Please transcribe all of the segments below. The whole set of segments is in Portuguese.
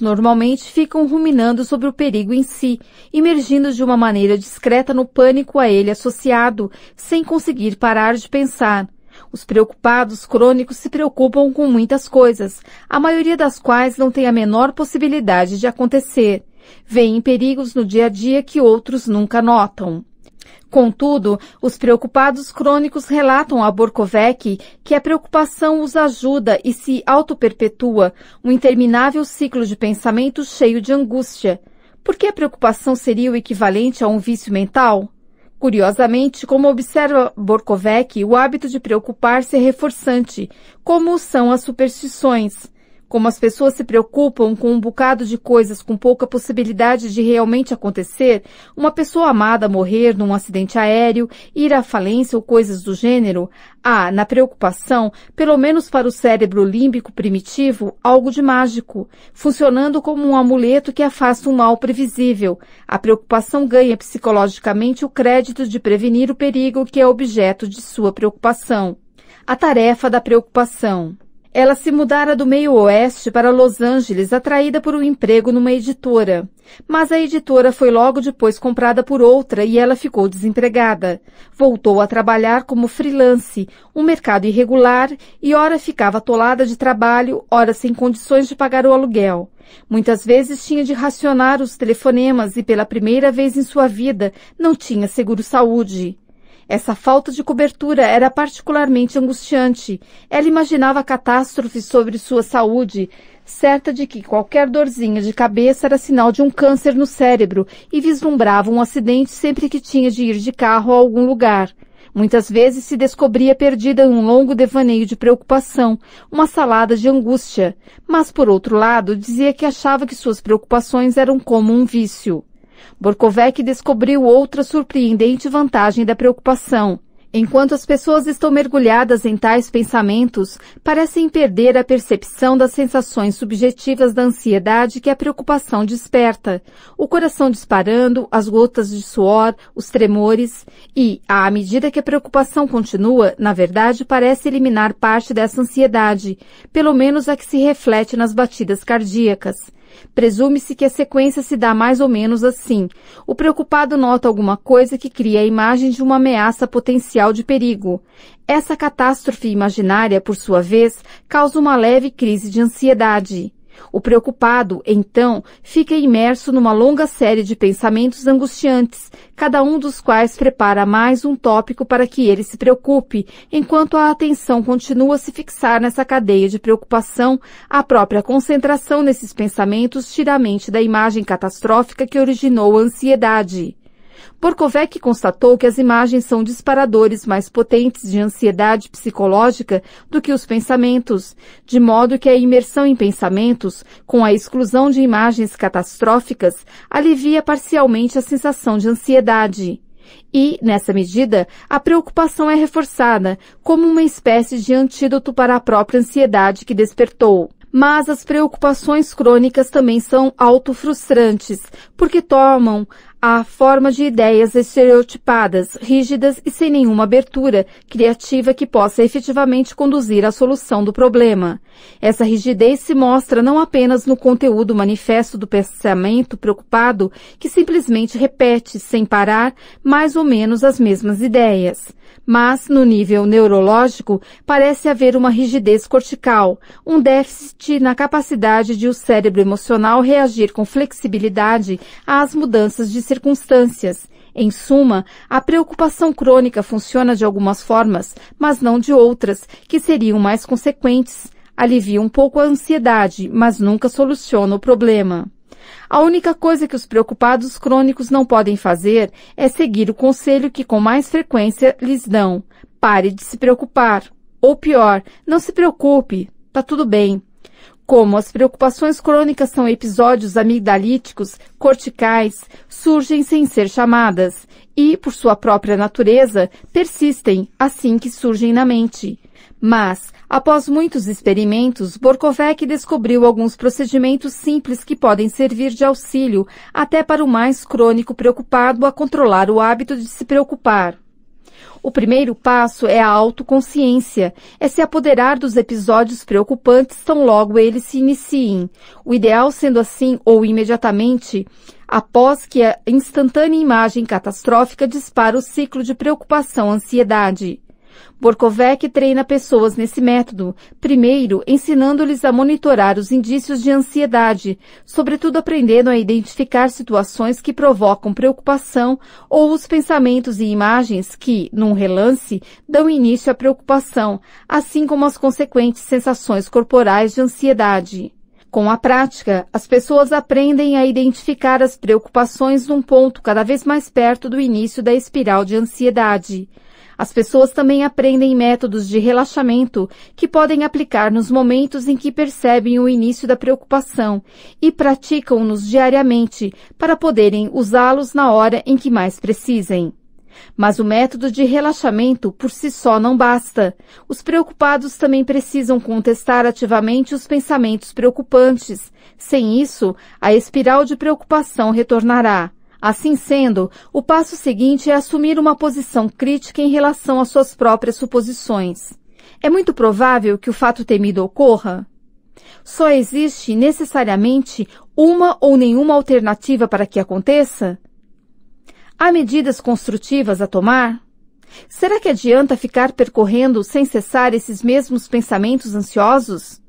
normalmente ficam ruminando sobre o perigo em si, emergindo de uma maneira discreta no pânico a ele associado, sem conseguir parar de pensar. Os preocupados crônicos se preocupam com muitas coisas, a maioria das quais não tem a menor possibilidade de acontecer. Vêem perigos no dia a dia que outros nunca notam. Contudo, os preocupados crônicos relatam a Borkovec que a preocupação os ajuda e se auto-perpetua, um interminável ciclo de pensamento cheio de angústia. Por que a preocupação seria o equivalente a um vício mental? Curiosamente, como observa Borkovec, o hábito de preocupar-se é reforçante, como são as superstições. Como as pessoas se preocupam com um bocado de coisas com pouca possibilidade de realmente acontecer, uma pessoa amada morrer num acidente aéreo, ir à falência ou coisas do gênero, há, na preocupação, pelo menos para o cérebro límbico primitivo, algo de mágico, funcionando como um amuleto que afasta um mal previsível. A preocupação ganha psicologicamente o crédito de prevenir o perigo que é objeto de sua preocupação. A tarefa da preocupação. Ela se mudara do meio oeste para Los Angeles, atraída por um emprego numa editora. Mas a editora foi logo depois comprada por outra e ela ficou desempregada. Voltou a trabalhar como freelance, um mercado irregular, e ora ficava atolada de trabalho, ora sem condições de pagar o aluguel. Muitas vezes tinha de racionar os telefonemas e pela primeira vez em sua vida não tinha seguro-saúde. Essa falta de cobertura era particularmente angustiante. Ela imaginava catástrofes sobre sua saúde, certa de que qualquer dorzinha de cabeça era sinal de um câncer no cérebro e vislumbrava um acidente sempre que tinha de ir de carro a algum lugar. Muitas vezes se descobria perdida em um longo devaneio de preocupação, uma salada de angústia, mas por outro lado dizia que achava que suas preocupações eram como um vício. Borkovec descobriu outra surpreendente vantagem da preocupação. Enquanto as pessoas estão mergulhadas em tais pensamentos, parecem perder a percepção das sensações subjetivas da ansiedade que a preocupação desperta, o coração disparando, as gotas de suor, os tremores, e, à medida que a preocupação continua, na verdade parece eliminar parte dessa ansiedade, pelo menos a que se reflete nas batidas cardíacas. Presume-se que a sequência se dá mais ou menos assim. O preocupado nota alguma coisa que cria a imagem de uma ameaça potencial de perigo. Essa catástrofe imaginária, por sua vez, causa uma leve crise de ansiedade. O preocupado, então, fica imerso numa longa série de pensamentos angustiantes, cada um dos quais prepara mais um tópico para que ele se preocupe, enquanto a atenção continua a se fixar nessa cadeia de preocupação, a própria concentração nesses pensamentos tira a mente da imagem catastrófica que originou a ansiedade. Borkovec constatou que as imagens são disparadores mais potentes de ansiedade psicológica do que os pensamentos, de modo que a imersão em pensamentos, com a exclusão de imagens catastróficas, alivia parcialmente a sensação de ansiedade. E, nessa medida, a preocupação é reforçada, como uma espécie de antídoto para a própria ansiedade que despertou. Mas as preocupações crônicas também são autofrustrantes, porque tomam a forma de ideias estereotipadas, rígidas e sem nenhuma abertura criativa que possa efetivamente conduzir à solução do problema. Essa rigidez se mostra não apenas no conteúdo manifesto do pensamento preocupado, que simplesmente repete, sem parar, mais ou menos as mesmas ideias. Mas, no nível neurológico, parece haver uma rigidez cortical, um déficit na capacidade de o cérebro emocional reagir com flexibilidade às mudanças de circunstâncias. Em suma, a preocupação crônica funciona de algumas formas, mas não de outras, que seriam mais consequentes. Alivia um pouco a ansiedade, mas nunca soluciona o problema. A única coisa que os preocupados crônicos não podem fazer é seguir o conselho que com mais frequência lhes dão. Pare de se preocupar. Ou pior, não se preocupe. Tá tudo bem. Como as preocupações crônicas são episódios amigdalíticos, corticais, surgem sem ser chamadas e, por sua própria natureza, persistem assim que surgem na mente. Mas, após muitos experimentos, Borkovec descobriu alguns procedimentos simples que podem servir de auxílio até para o mais crônico preocupado a controlar o hábito de se preocupar. O primeiro passo é a autoconsciência, é se apoderar dos episódios preocupantes tão logo eles se iniciem. O ideal sendo assim, ou imediatamente, após que a instantânea imagem catastrófica dispara o ciclo de preocupação-ansiedade. Borkovec treina pessoas nesse método, primeiro ensinando-lhes a monitorar os indícios de ansiedade, sobretudo aprendendo a identificar situações que provocam preocupação ou os pensamentos e imagens que, num relance, dão início à preocupação, assim como as consequentes sensações corporais de ansiedade. Com a prática, as pessoas aprendem a identificar as preocupações num ponto cada vez mais perto do início da espiral de ansiedade. As pessoas também aprendem métodos de relaxamento que podem aplicar nos momentos em que percebem o início da preocupação e praticam-nos diariamente para poderem usá-los na hora em que mais precisem. Mas o método de relaxamento por si só não basta. Os preocupados também precisam contestar ativamente os pensamentos preocupantes. Sem isso, a espiral de preocupação retornará. Assim sendo, o passo seguinte é assumir uma posição crítica em relação às suas próprias suposições. É muito provável que o fato temido ocorra? Só existe necessariamente uma ou nenhuma alternativa para que aconteça? Há medidas construtivas a tomar? Será que adianta ficar percorrendo sem cessar esses mesmos pensamentos ansiosos?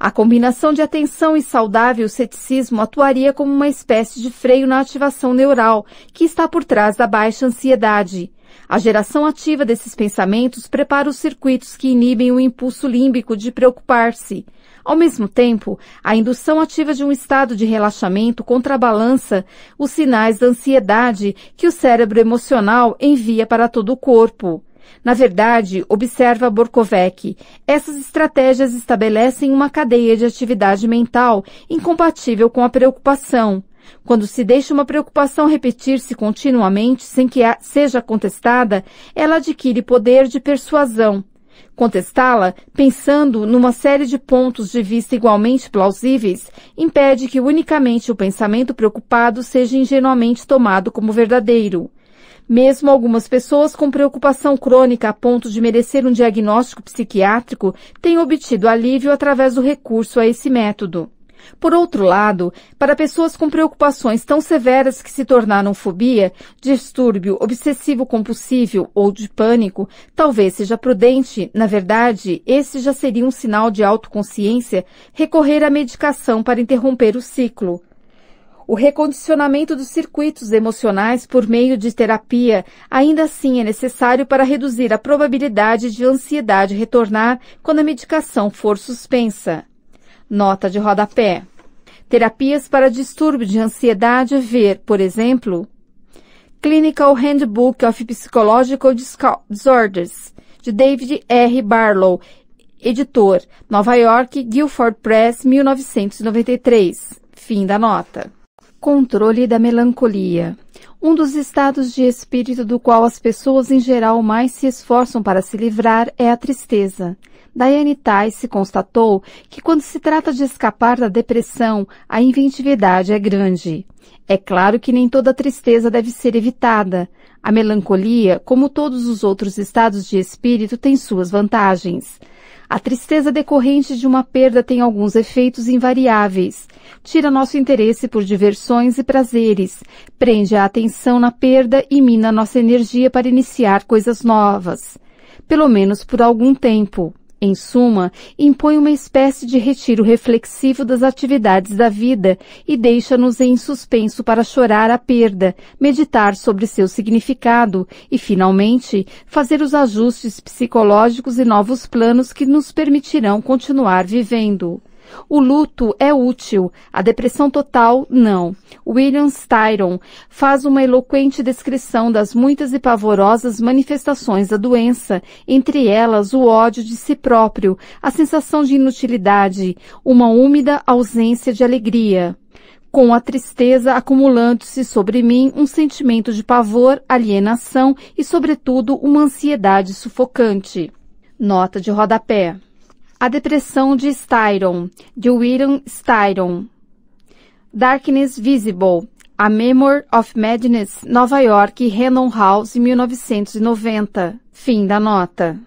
A combinação de atenção e saudável ceticismo atuaria como uma espécie de freio na ativação neural que está por trás da baixa ansiedade. A geração ativa desses pensamentos prepara os circuitos que inibem o impulso límbico de preocupar-se. Ao mesmo tempo, a indução ativa de um estado de relaxamento contrabalança os sinais da ansiedade que o cérebro emocional envia para todo o corpo. Na verdade, observa Borkovec, essas estratégias estabelecem uma cadeia de atividade mental incompatível com a preocupação. Quando se deixa uma preocupação repetir-se continuamente sem que seja contestada, ela adquire poder de persuasão. Contestá-la, pensando numa série de pontos de vista igualmente plausíveis, impede que unicamente o pensamento preocupado seja ingenuamente tomado como verdadeiro. Mesmo algumas pessoas com preocupação crônica a ponto de merecer um diagnóstico psiquiátrico têm obtido alívio através do recurso a esse método. Por outro lado, para pessoas com preocupações tão severas que se tornaram fobia, distúrbio obsessivo compulsivo ou de pânico, talvez seja prudente, na verdade, esse já seria um sinal de autoconsciência, recorrer à medicação para interromper o ciclo. O recondicionamento dos circuitos emocionais por meio de terapia ainda assim é necessário para reduzir a probabilidade de ansiedade retornar quando a medicação for suspensa. Nota de rodapé. Terapias para distúrbio de ansiedade ver, por exemplo, Clinical Handbook of Psychological Disorders, de David R. Barlow, editor, Nova York, Guilford Press, 1993. Fim da nota. Controle da melancolia. Um dos estados de espírito do qual as pessoas em geral mais se esforçam para se livrar é a tristeza. Diane Tice constatou que quando se trata de escapar da depressão, a inventividade é grande. É claro que nem toda tristeza deve ser evitada. A melancolia, como todos os outros estados de espírito, tem suas vantagens. A tristeza decorrente de uma perda tem alguns efeitos invariáveis. Tira nosso interesse por diversões e prazeres, prende a atenção na perda e mina nossa energia para iniciar coisas novas. Pelo menos por algum tempo. Em suma, impõe uma espécie de retiro reflexivo das atividades da vida e deixa-nos em suspenso para chorar a perda, meditar sobre seu significado e, finalmente, fazer os ajustes psicológicos e novos planos que nos permitirão continuar vivendo. O luto é útil, a depressão total não. William Styron faz uma eloquente descrição das muitas e pavorosas manifestações da doença, entre elas o ódio de si próprio, a sensação de inutilidade, uma úmida ausência de alegria com a tristeza acumulando-se sobre mim um sentimento de pavor, alienação e, sobretudo, uma ansiedade sufocante. Nota de rodapé. A Depressão de Styron, de William Styron. Darkness Visible, A Memory of Madness, Nova York, Random House, 1990. Fim da nota.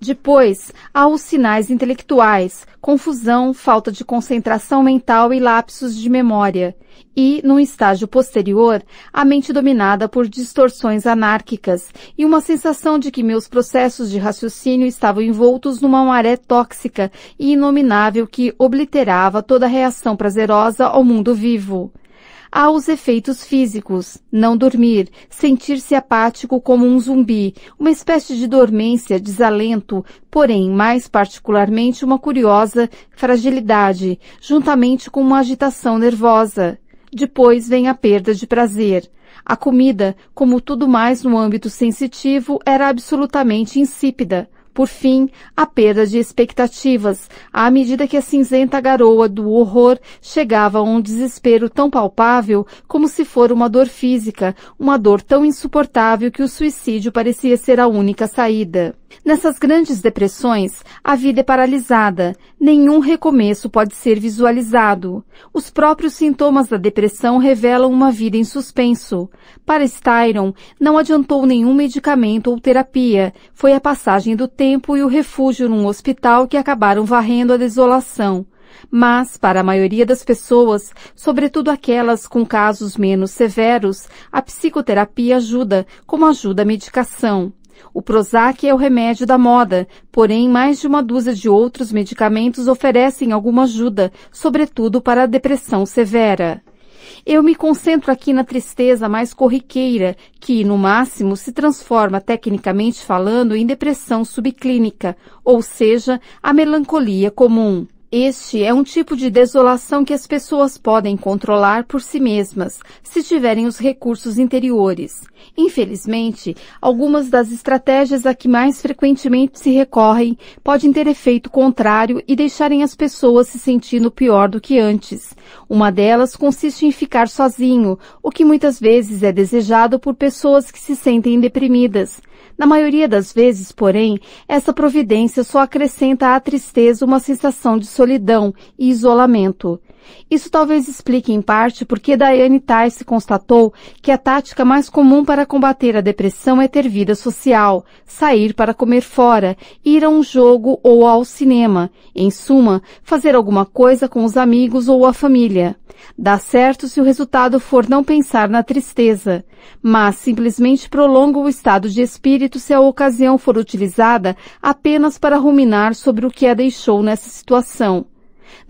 Depois, há os sinais intelectuais, confusão, falta de concentração mental e lapsos de memória. E, num estágio posterior, a mente dominada por distorções anárquicas e uma sensação de que meus processos de raciocínio estavam envoltos numa maré tóxica e inominável que obliterava toda reação prazerosa ao mundo vivo. Há os efeitos físicos, não dormir, sentir-se apático como um zumbi, uma espécie de dormência, desalento, porém mais particularmente uma curiosa fragilidade, juntamente com uma agitação nervosa. Depois vem a perda de prazer. A comida, como tudo mais no âmbito sensitivo, era absolutamente insípida. Por fim, a perda de expectativas, à medida que a cinzenta garoa do horror chegava a um desespero tão palpável como se for uma dor física, uma dor tão insuportável que o suicídio parecia ser a única saída. Nessas grandes depressões, a vida é paralisada, nenhum recomeço pode ser visualizado. Os próprios sintomas da depressão revelam uma vida em suspenso. Para Styron, não adiantou nenhum medicamento ou terapia, foi a passagem do tempo e o refúgio num hospital que acabaram varrendo a desolação. Mas, para a maioria das pessoas, sobretudo aquelas com casos menos severos, a psicoterapia ajuda, como ajuda a medicação. O Prozac é o remédio da moda, porém mais de uma dúzia de outros medicamentos oferecem alguma ajuda, sobretudo para a depressão severa. Eu me concentro aqui na tristeza mais corriqueira, que, no máximo, se transforma, tecnicamente falando, em depressão subclínica, ou seja, a melancolia comum. Este é um tipo de desolação que as pessoas podem controlar por si mesmas, se tiverem os recursos interiores. Infelizmente, algumas das estratégias a que mais frequentemente se recorrem podem ter efeito contrário e deixarem as pessoas se sentindo pior do que antes. Uma delas consiste em ficar sozinho, o que muitas vezes é desejado por pessoas que se sentem deprimidas. Na maioria das vezes, porém, essa providência só acrescenta à tristeza uma sensação de solidão e isolamento. Isso talvez explique em parte porque Diane Tice constatou que a tática mais comum para combater a depressão é ter vida social, sair para comer fora, ir a um jogo ou ao cinema, em suma, fazer alguma coisa com os amigos ou a família. Dá certo se o resultado for não pensar na tristeza, mas simplesmente prolonga o estado de espírito se a ocasião for utilizada apenas para ruminar sobre o que a deixou nessa situação.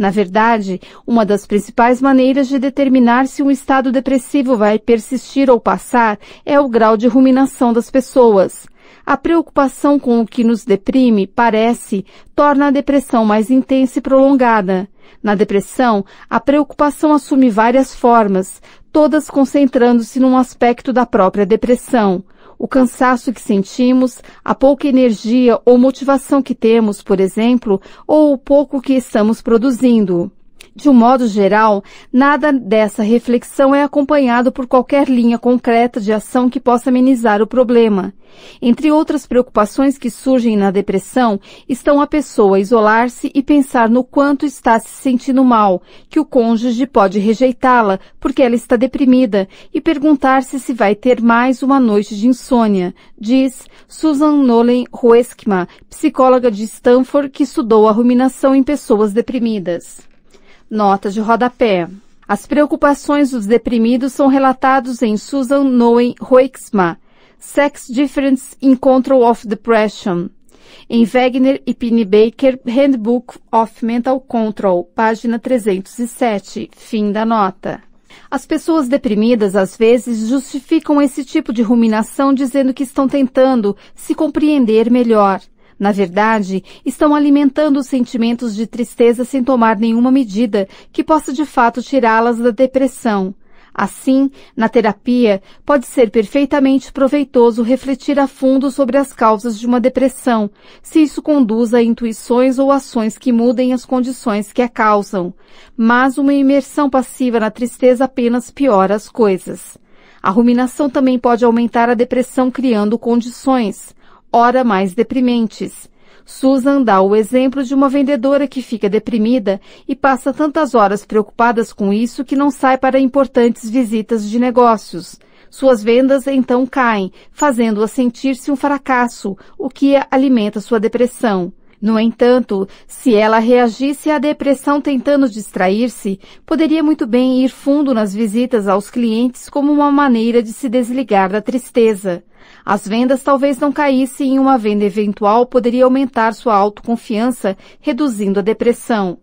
Na verdade, uma das principais maneiras de determinar se um estado depressivo vai persistir ou passar é o grau de ruminação das pessoas. A preocupação com o que nos deprime, parece, torna a depressão mais intensa e prolongada. Na depressão, a preocupação assume várias formas, todas concentrando-se num aspecto da própria depressão. O cansaço que sentimos, a pouca energia ou motivação que temos, por exemplo, ou o pouco que estamos produzindo. De um modo geral, nada dessa reflexão é acompanhado por qualquer linha concreta de ação que possa amenizar o problema. Entre outras preocupações que surgem na depressão estão a pessoa isolar-se e pensar no quanto está se sentindo mal, que o cônjuge pode rejeitá-la porque ela está deprimida e perguntar-se se vai ter mais uma noite de insônia, diz Susan Nolan Hueskma, psicóloga de Stanford que estudou a ruminação em pessoas deprimidas. Nota de rodapé. As preocupações dos deprimidos são relatados em Susan Noen Hoeksma, Sex Difference in Control of Depression, em Wegner e Baker, Handbook of Mental Control, página 307, fim da nota. As pessoas deprimidas às vezes justificam esse tipo de ruminação dizendo que estão tentando se compreender melhor. Na verdade, estão alimentando os sentimentos de tristeza sem tomar nenhuma medida que possa de fato tirá-las da depressão. Assim, na terapia, pode ser perfeitamente proveitoso refletir a fundo sobre as causas de uma depressão, se isso conduz a intuições ou ações que mudem as condições que a causam. Mas uma imersão passiva na tristeza apenas piora as coisas. A ruminação também pode aumentar a depressão criando condições ora mais deprimentes. Susan dá o exemplo de uma vendedora que fica deprimida e passa tantas horas preocupadas com isso que não sai para importantes visitas de negócios. Suas vendas então caem, fazendo-a sentir-se um fracasso, o que alimenta sua depressão. No entanto, se ela reagisse à depressão tentando distrair-se, poderia muito bem ir fundo nas visitas aos clientes como uma maneira de se desligar da tristeza. As vendas talvez não caíssem e uma venda eventual poderia aumentar sua autoconfiança, reduzindo a depressão.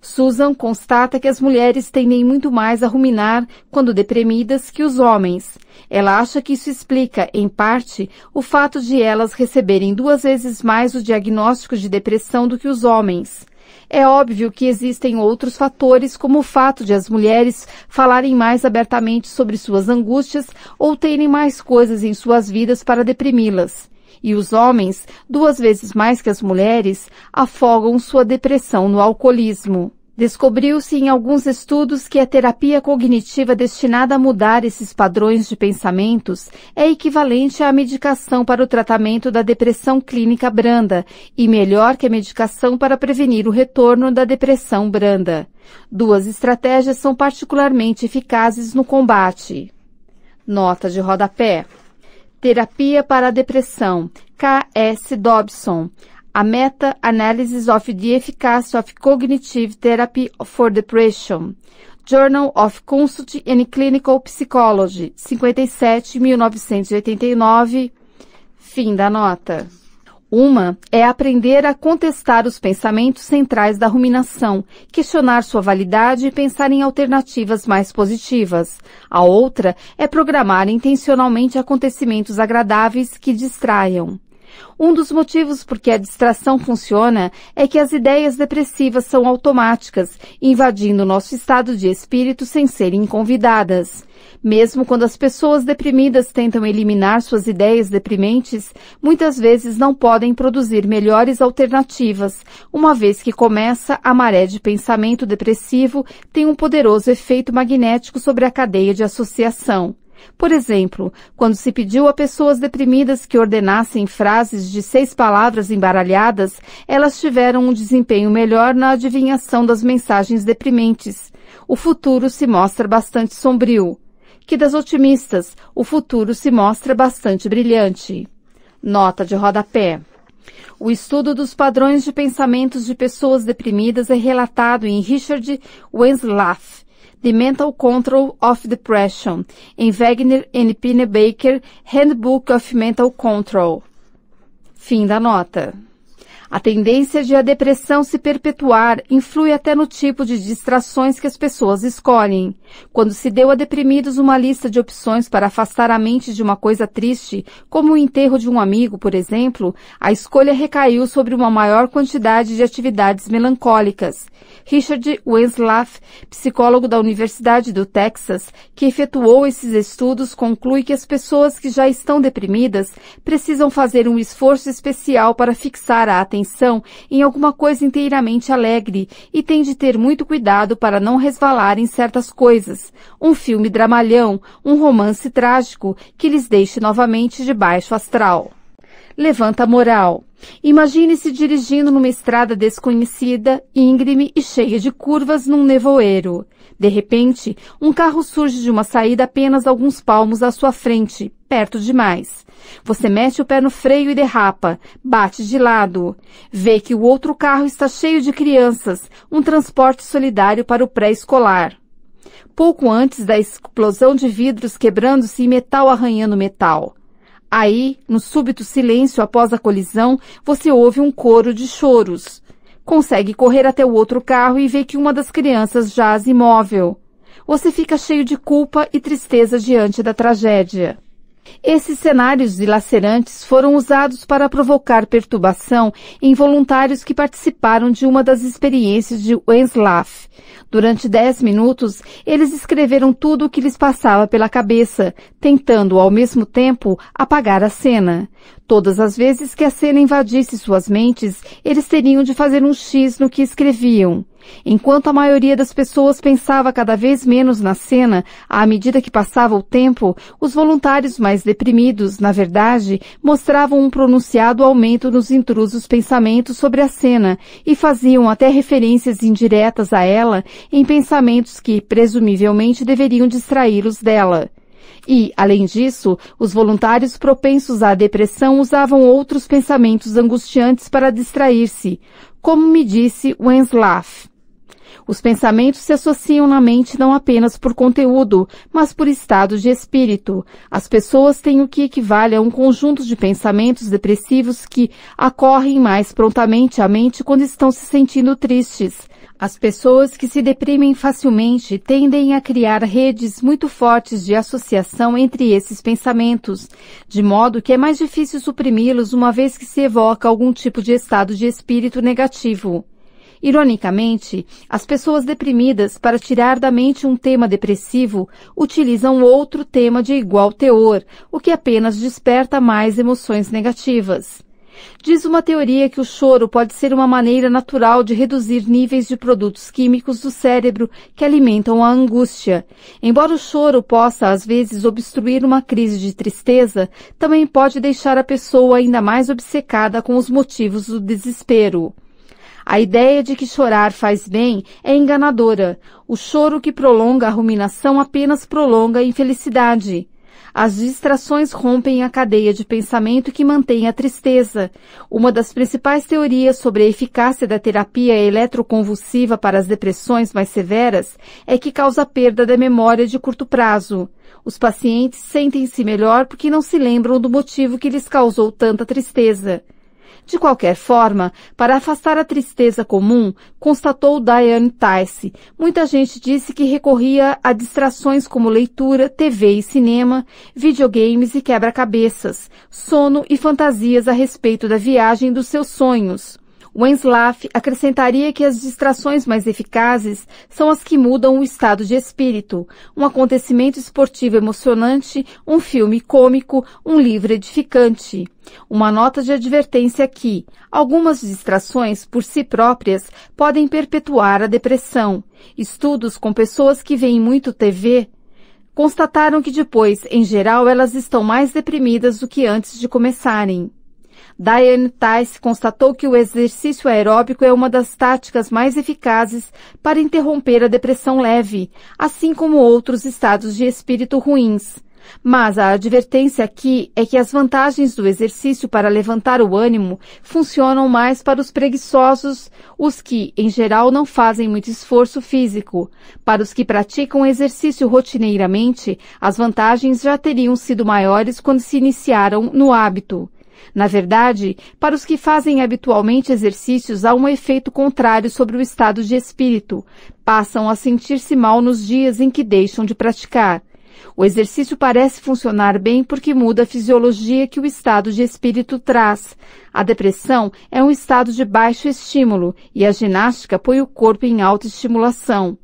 Susan constata que as mulheres tendem muito mais a ruminar quando deprimidas que os homens. Ela acha que isso explica, em parte, o fato de elas receberem duas vezes mais o diagnóstico de depressão do que os homens. É óbvio que existem outros fatores, como o fato de as mulheres falarem mais abertamente sobre suas angústias ou terem mais coisas em suas vidas para deprimi-las. E os homens, duas vezes mais que as mulheres, afogam sua depressão no alcoolismo. Descobriu-se em alguns estudos que a terapia cognitiva destinada a mudar esses padrões de pensamentos é equivalente à medicação para o tratamento da depressão clínica branda e melhor que a medicação para prevenir o retorno da depressão branda. Duas estratégias são particularmente eficazes no combate. Nota de rodapé. Terapia para a Depressão, K.S. Dobson. A Meta-Analysis of the Efficacy of Cognitive Therapy for Depression. Journal of Consult and Clinical Psychology, 57, 1989. Fim da nota. Uma é aprender a contestar os pensamentos centrais da ruminação, questionar sua validade e pensar em alternativas mais positivas. A outra é programar intencionalmente acontecimentos agradáveis que distraiam. Um dos motivos por que a distração funciona é que as ideias depressivas são automáticas, invadindo nosso estado de espírito sem serem convidadas. Mesmo quando as pessoas deprimidas tentam eliminar suas ideias deprimentes, muitas vezes não podem produzir melhores alternativas, uma vez que começa a maré de pensamento depressivo tem um poderoso efeito magnético sobre a cadeia de associação. Por exemplo, quando se pediu a pessoas deprimidas que ordenassem frases de seis palavras embaralhadas, elas tiveram um desempenho melhor na adivinhação das mensagens deprimentes. O futuro se mostra bastante sombrio que das otimistas o futuro se mostra bastante brilhante. Nota de rodapé. O estudo dos padrões de pensamentos de pessoas deprimidas é relatado em Richard Wenslaff, The Mental Control of Depression, em Wagner N. Baker, Handbook of Mental Control. Fim da nota. A tendência de a depressão se perpetuar influi até no tipo de distrações que as pessoas escolhem. Quando se deu a deprimidos uma lista de opções para afastar a mente de uma coisa triste, como o enterro de um amigo, por exemplo, a escolha recaiu sobre uma maior quantidade de atividades melancólicas. Richard Wenslaff, psicólogo da Universidade do Texas, que efetuou esses estudos, conclui que as pessoas que já estão deprimidas precisam fazer um esforço especial para fixar a atenção atenção em alguma coisa inteiramente alegre e tem de ter muito cuidado para não resvalar em certas coisas. Um filme dramalhão, um romance trágico que lhes deixe novamente de baixo astral. Levanta a moral. Imagine-se dirigindo numa estrada desconhecida, íngreme e cheia de curvas num nevoeiro. De repente, um carro surge de uma saída apenas alguns palmos à sua frente, perto demais. Você mete o pé no freio e derrapa, bate de lado. Vê que o outro carro está cheio de crianças, um transporte solidário para o pré-escolar. Pouco antes da explosão de vidros quebrando-se e metal arranhando metal. Aí, no súbito silêncio após a colisão, você ouve um coro de choros. Consegue correr até o outro carro e vê que uma das crianças jaz imóvel. Você fica cheio de culpa e tristeza diante da tragédia. Esses cenários dilacerantes foram usados para provocar perturbação em voluntários que participaram de uma das experiências de Wenslaff. Durante dez minutos, eles escreveram tudo o que lhes passava pela cabeça, tentando, ao mesmo tempo, apagar a cena. Todas as vezes que a cena invadisse suas mentes, eles teriam de fazer um X no que escreviam. Enquanto a maioria das pessoas pensava cada vez menos na cena, à medida que passava o tempo, os voluntários mais deprimidos, na verdade, mostravam um pronunciado aumento nos intrusos pensamentos sobre a cena e faziam até referências indiretas a ela em pensamentos que, presumivelmente, deveriam distraí-los dela. E, além disso, os voluntários propensos à depressão usavam outros pensamentos angustiantes para distrair-se, como me disse Wenslaff. Os pensamentos se associam na mente não apenas por conteúdo, mas por estado de espírito. As pessoas têm o que equivale a um conjunto de pensamentos depressivos que acorrem mais prontamente à mente quando estão se sentindo tristes. As pessoas que se deprimem facilmente tendem a criar redes muito fortes de associação entre esses pensamentos, de modo que é mais difícil suprimi-los uma vez que se evoca algum tipo de estado de espírito negativo. Ironicamente, as pessoas deprimidas, para tirar da mente um tema depressivo, utilizam outro tema de igual teor, o que apenas desperta mais emoções negativas. Diz uma teoria que o choro pode ser uma maneira natural de reduzir níveis de produtos químicos do cérebro que alimentam a angústia. Embora o choro possa, às vezes, obstruir uma crise de tristeza, também pode deixar a pessoa ainda mais obcecada com os motivos do desespero. A ideia de que chorar faz bem é enganadora. O choro que prolonga a ruminação apenas prolonga a infelicidade. As distrações rompem a cadeia de pensamento que mantém a tristeza. Uma das principais teorias sobre a eficácia da terapia eletroconvulsiva para as depressões mais severas é que causa perda da memória de curto prazo. Os pacientes sentem-se melhor porque não se lembram do motivo que lhes causou tanta tristeza. De qualquer forma, para afastar a tristeza comum, constatou Diane Tice, muita gente disse que recorria a distrações como leitura, TV e cinema, videogames e quebra-cabeças, sono e fantasias a respeito da viagem dos seus sonhos. Wenslaff acrescentaria que as distrações mais eficazes são as que mudam o estado de espírito, um acontecimento esportivo emocionante, um filme cômico, um livro edificante. Uma nota de advertência aqui. Algumas distrações, por si próprias, podem perpetuar a depressão. Estudos com pessoas que veem muito TV constataram que depois, em geral, elas estão mais deprimidas do que antes de começarem. Diane Tice constatou que o exercício aeróbico é uma das táticas mais eficazes para interromper a depressão leve, assim como outros estados de espírito ruins. Mas a advertência aqui é que as vantagens do exercício para levantar o ânimo funcionam mais para os preguiçosos, os que, em geral, não fazem muito esforço físico. Para os que praticam exercício rotineiramente, as vantagens já teriam sido maiores quando se iniciaram no hábito. Na verdade, para os que fazem habitualmente exercícios, há um efeito contrário sobre o estado de espírito. Passam a sentir-se mal nos dias em que deixam de praticar. O exercício parece funcionar bem porque muda a fisiologia que o estado de espírito traz. A depressão é um estado de baixo estímulo e a ginástica põe o corpo em alta estimulação.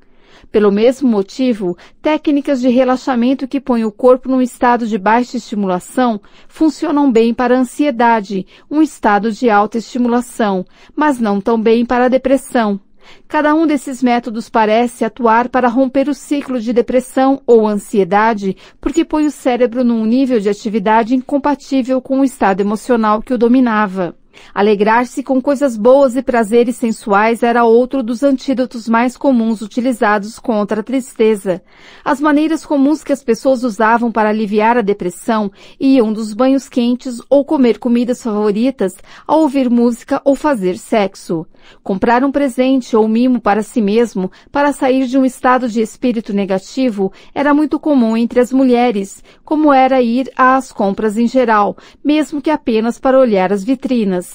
Pelo mesmo motivo, técnicas de relaxamento que põem o corpo num estado de baixa estimulação funcionam bem para a ansiedade, um estado de alta estimulação, mas não tão bem para a depressão. Cada um desses métodos parece atuar para romper o ciclo de depressão ou ansiedade, porque põe o cérebro num nível de atividade incompatível com o estado emocional que o dominava. Alegrar-se com coisas boas e prazeres sensuais era outro dos antídotos mais comuns utilizados contra a tristeza. As maneiras comuns que as pessoas usavam para aliviar a depressão iam dos banhos quentes ou comer comidas favoritas a ouvir música ou fazer sexo. Comprar um presente ou mimo para si mesmo para sair de um estado de espírito negativo era muito comum entre as mulheres, como era ir às compras em geral, mesmo que apenas para olhar as vitrinas.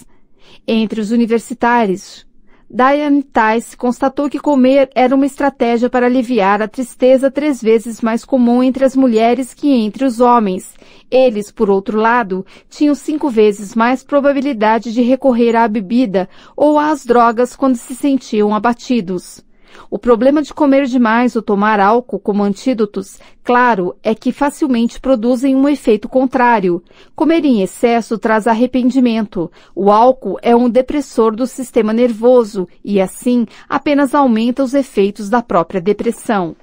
Entre os universitários, Diane Tice constatou que comer era uma estratégia para aliviar a tristeza três vezes mais comum entre as mulheres que entre os homens. Eles, por outro lado, tinham cinco vezes mais probabilidade de recorrer à bebida ou às drogas quando se sentiam abatidos. O problema de comer demais ou tomar álcool como antídotos, claro, é que facilmente produzem um efeito contrário. Comer em excesso traz arrependimento. O álcool é um depressor do sistema nervoso e, assim, apenas aumenta os efeitos da própria depressão.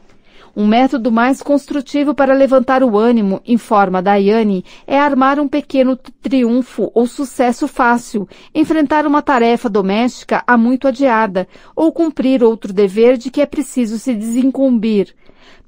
Um método mais construtivo para levantar o ânimo, informa Daiane, é armar um pequeno triunfo ou sucesso fácil, enfrentar uma tarefa doméstica há muito adiada, ou cumprir outro dever de que é preciso se desincumbir.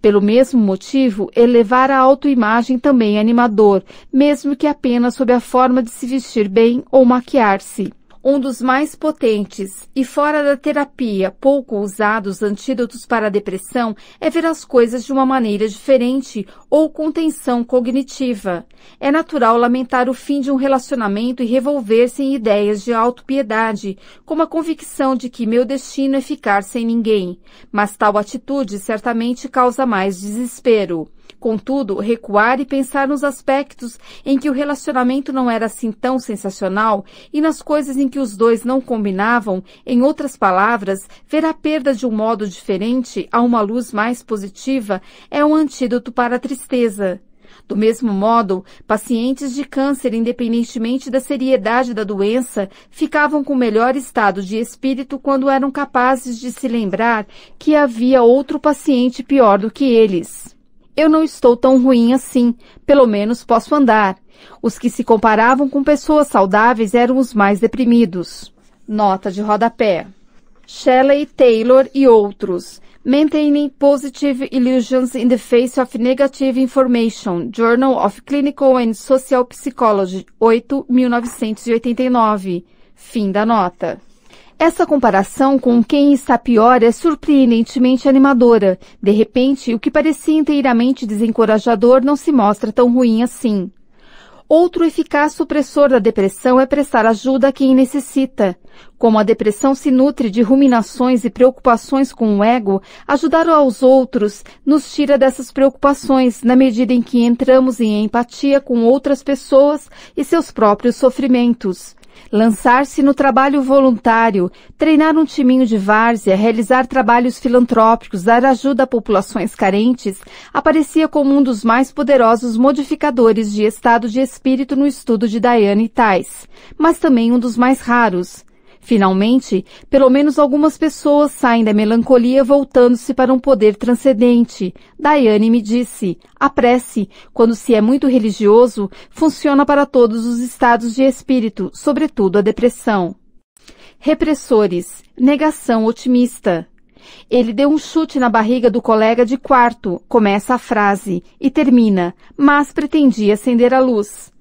Pelo mesmo motivo, elevar a autoimagem também é animador, mesmo que apenas sob a forma de se vestir bem ou maquiar-se um dos mais potentes e fora da terapia pouco usados antídotos para a depressão é ver as coisas de uma maneira diferente ou com tensão cognitiva. É natural lamentar o fim de um relacionamento e revolver-se em ideias de autopiedade, como a convicção de que meu destino é ficar sem ninguém, mas tal atitude certamente causa mais desespero. Contudo, recuar e pensar nos aspectos em que o relacionamento não era assim tão sensacional e nas coisas em que os dois não combinavam, em outras palavras, ver a perda de um modo diferente a uma luz mais positiva é um antídoto para a tristeza. Do mesmo modo, pacientes de câncer, independentemente da seriedade da doença, ficavam com melhor estado de espírito quando eram capazes de se lembrar que havia outro paciente pior do que eles. Eu não estou tão ruim assim, pelo menos posso andar. Os que se comparavam com pessoas saudáveis eram os mais deprimidos. Nota de rodapé. Shelley, Taylor e outros. Maintaining Positive Illusions in the Face of Negative Information. Journal of Clinical and Social Psychology. 8, 1989. Fim da nota. Essa comparação com quem está pior é surpreendentemente animadora. De repente, o que parecia inteiramente desencorajador não se mostra tão ruim assim. Outro eficaz supressor da depressão é prestar ajuda a quem necessita. Como a depressão se nutre de ruminações e preocupações com o ego, ajudar aos outros nos tira dessas preocupações na medida em que entramos em empatia com outras pessoas e seus próprios sofrimentos. Lançar-se no trabalho voluntário, treinar um timinho de várzea, realizar trabalhos filantrópicos, dar ajuda a populações carentes, aparecia como um dos mais poderosos modificadores de estado de espírito no estudo de Diane Tais, mas também um dos mais raros. Finalmente, pelo menos algumas pessoas saem da melancolia voltando-se para um poder transcendente. Daiane me disse, a prece, quando se é muito religioso, funciona para todos os estados de espírito, sobretudo a depressão. Repressores. Negação otimista. Ele deu um chute na barriga do colega de quarto, começa a frase, e termina, mas pretendia acender a luz.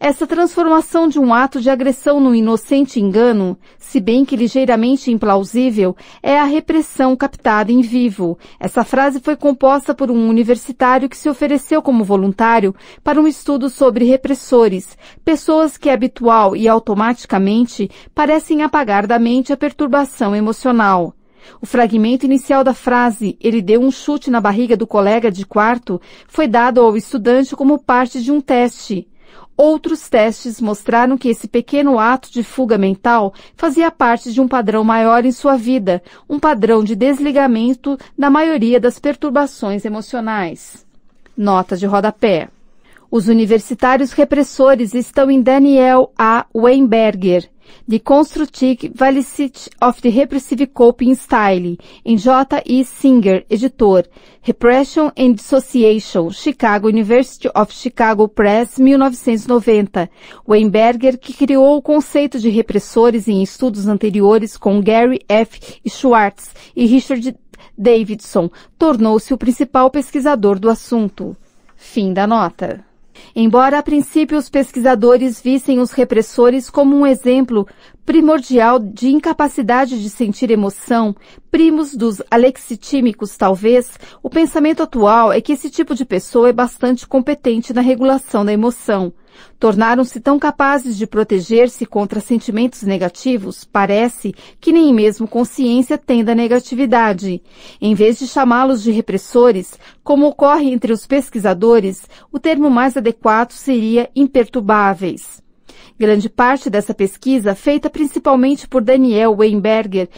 Essa transformação de um ato de agressão num inocente engano, se bem que ligeiramente implausível, é a repressão captada em vivo. Essa frase foi composta por um universitário que se ofereceu como voluntário para um estudo sobre repressores, pessoas que habitual e automaticamente parecem apagar da mente a perturbação emocional. O fragmento inicial da frase, ele deu um chute na barriga do colega de quarto, foi dado ao estudante como parte de um teste. Outros testes mostraram que esse pequeno ato de fuga mental fazia parte de um padrão maior em sua vida, um padrão de desligamento da maioria das perturbações emocionais. Nota de rodapé. Os universitários repressores estão em Daniel A. Weinberger, The Constructive Valicity of the Repressive Coping Style, em J. E. Singer, editor, Repression and Dissociation, Chicago University of Chicago Press, 1990. Weinberger, que criou o conceito de repressores em estudos anteriores com Gary F. Schwartz e Richard Davidson, tornou-se o principal pesquisador do assunto. Fim da nota. Embora a princípio os pesquisadores vissem os repressores como um exemplo primordial de incapacidade de sentir emoção, primos dos alexitímicos talvez, o pensamento atual é que esse tipo de pessoa é bastante competente na regulação da emoção. Tornaram-se tão capazes de proteger-se contra sentimentos negativos, parece que nem mesmo consciência tem da negatividade. Em vez de chamá-los de repressores, como ocorre entre os pesquisadores, o termo mais adequado seria imperturbáveis. Grande parte dessa pesquisa, feita principalmente por Daniel Weinberger,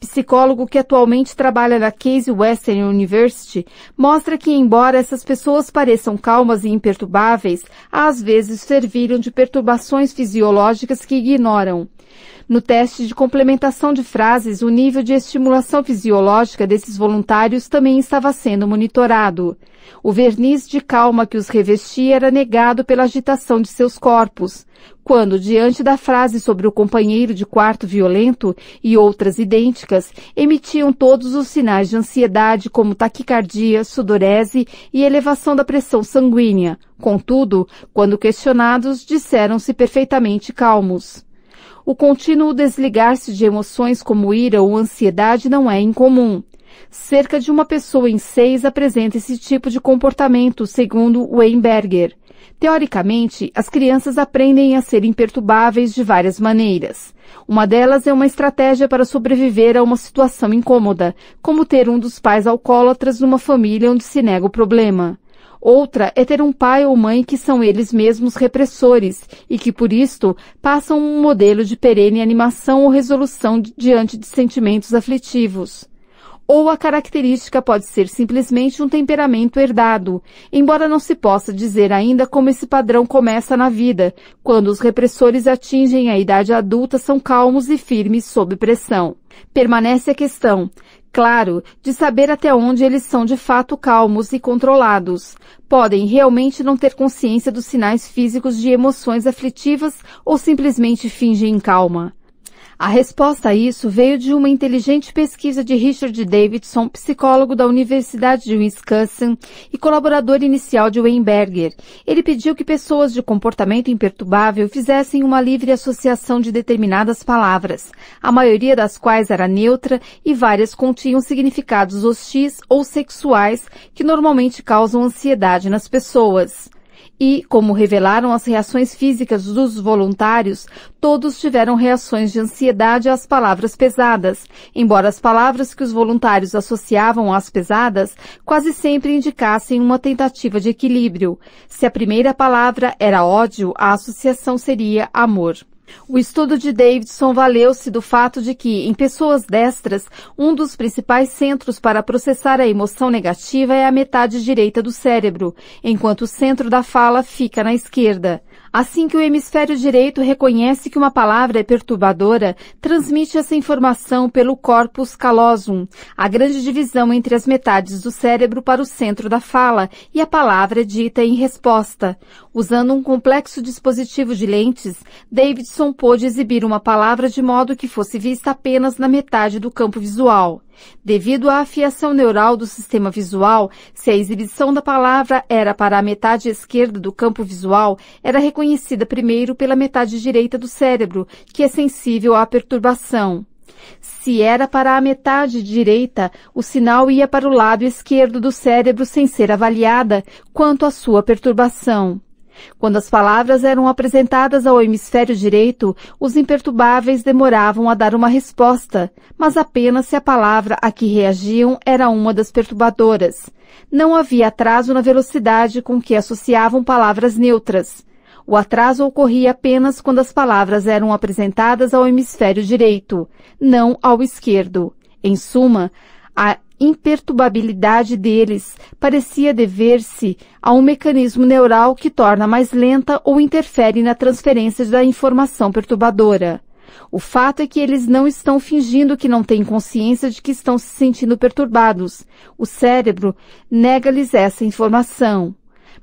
psicólogo que atualmente trabalha na Case Western University, mostra que, embora essas pessoas pareçam calmas e imperturbáveis, às vezes serviram de perturbações fisiológicas que ignoram. No teste de complementação de frases, o nível de estimulação fisiológica desses voluntários também estava sendo monitorado. O verniz de calma que os revestia era negado pela agitação de seus corpos. Quando, diante da frase sobre o companheiro de quarto violento e outras idênticas, emitiam todos os sinais de ansiedade como taquicardia, sudorese e elevação da pressão sanguínea. Contudo, quando questionados, disseram-se perfeitamente calmos. O contínuo desligar-se de emoções como ira ou ansiedade não é incomum. Cerca de uma pessoa em seis apresenta esse tipo de comportamento, segundo Weinberger. Teoricamente, as crianças aprendem a ser imperturbáveis de várias maneiras. Uma delas é uma estratégia para sobreviver a uma situação incômoda, como ter um dos pais alcoólatras numa família onde se nega o problema. Outra é ter um pai ou mãe que são eles mesmos repressores e que, por isto, passam um modelo de perene animação ou resolução diante de sentimentos aflitivos. Ou a característica pode ser simplesmente um temperamento herdado, embora não se possa dizer ainda como esse padrão começa na vida, quando os repressores atingem a idade adulta são calmos e firmes sob pressão. Permanece a questão, claro, de saber até onde eles são de fato calmos e controlados. Podem realmente não ter consciência dos sinais físicos de emoções aflitivas ou simplesmente fingem calma. A resposta a isso veio de uma inteligente pesquisa de Richard Davidson, psicólogo da Universidade de Wisconsin e colaborador inicial de Weinberger. Ele pediu que pessoas de comportamento imperturbável fizessem uma livre associação de determinadas palavras, a maioria das quais era neutra e várias continham significados hostis ou sexuais que normalmente causam ansiedade nas pessoas. E, como revelaram as reações físicas dos voluntários, todos tiveram reações de ansiedade às palavras pesadas, embora as palavras que os voluntários associavam às pesadas quase sempre indicassem uma tentativa de equilíbrio. Se a primeira palavra era ódio, a associação seria amor. O estudo de Davidson valeu-se do fato de que, em pessoas destras, um dos principais centros para processar a emoção negativa é a metade direita do cérebro, enquanto o centro da fala fica na esquerda. Assim que o hemisfério direito reconhece que uma palavra é perturbadora, transmite essa informação pelo corpus callosum, a grande divisão entre as metades do cérebro para o centro da fala, e a palavra é dita em resposta. Usando um complexo dispositivo de lentes, Davidson pôde exibir uma palavra de modo que fosse vista apenas na metade do campo visual. Devido à afiação neural do sistema visual, se a exibição da palavra era para a metade esquerda do campo visual, era reconhecida primeiro pela metade direita do cérebro, que é sensível à perturbação. Se era para a metade direita, o sinal ia para o lado esquerdo do cérebro sem ser avaliada quanto à sua perturbação. Quando as palavras eram apresentadas ao hemisfério direito, os imperturbáveis demoravam a dar uma resposta, mas apenas se a palavra a que reagiam era uma das perturbadoras. Não havia atraso na velocidade com que associavam palavras neutras. O atraso ocorria apenas quando as palavras eram apresentadas ao hemisfério direito, não ao esquerdo. Em suma, a imperturbabilidade deles parecia dever-se a um mecanismo neural que torna mais lenta ou interfere na transferência da informação perturbadora. O fato é que eles não estão fingindo que não têm consciência de que estão se sentindo perturbados. O cérebro nega-lhes essa informação.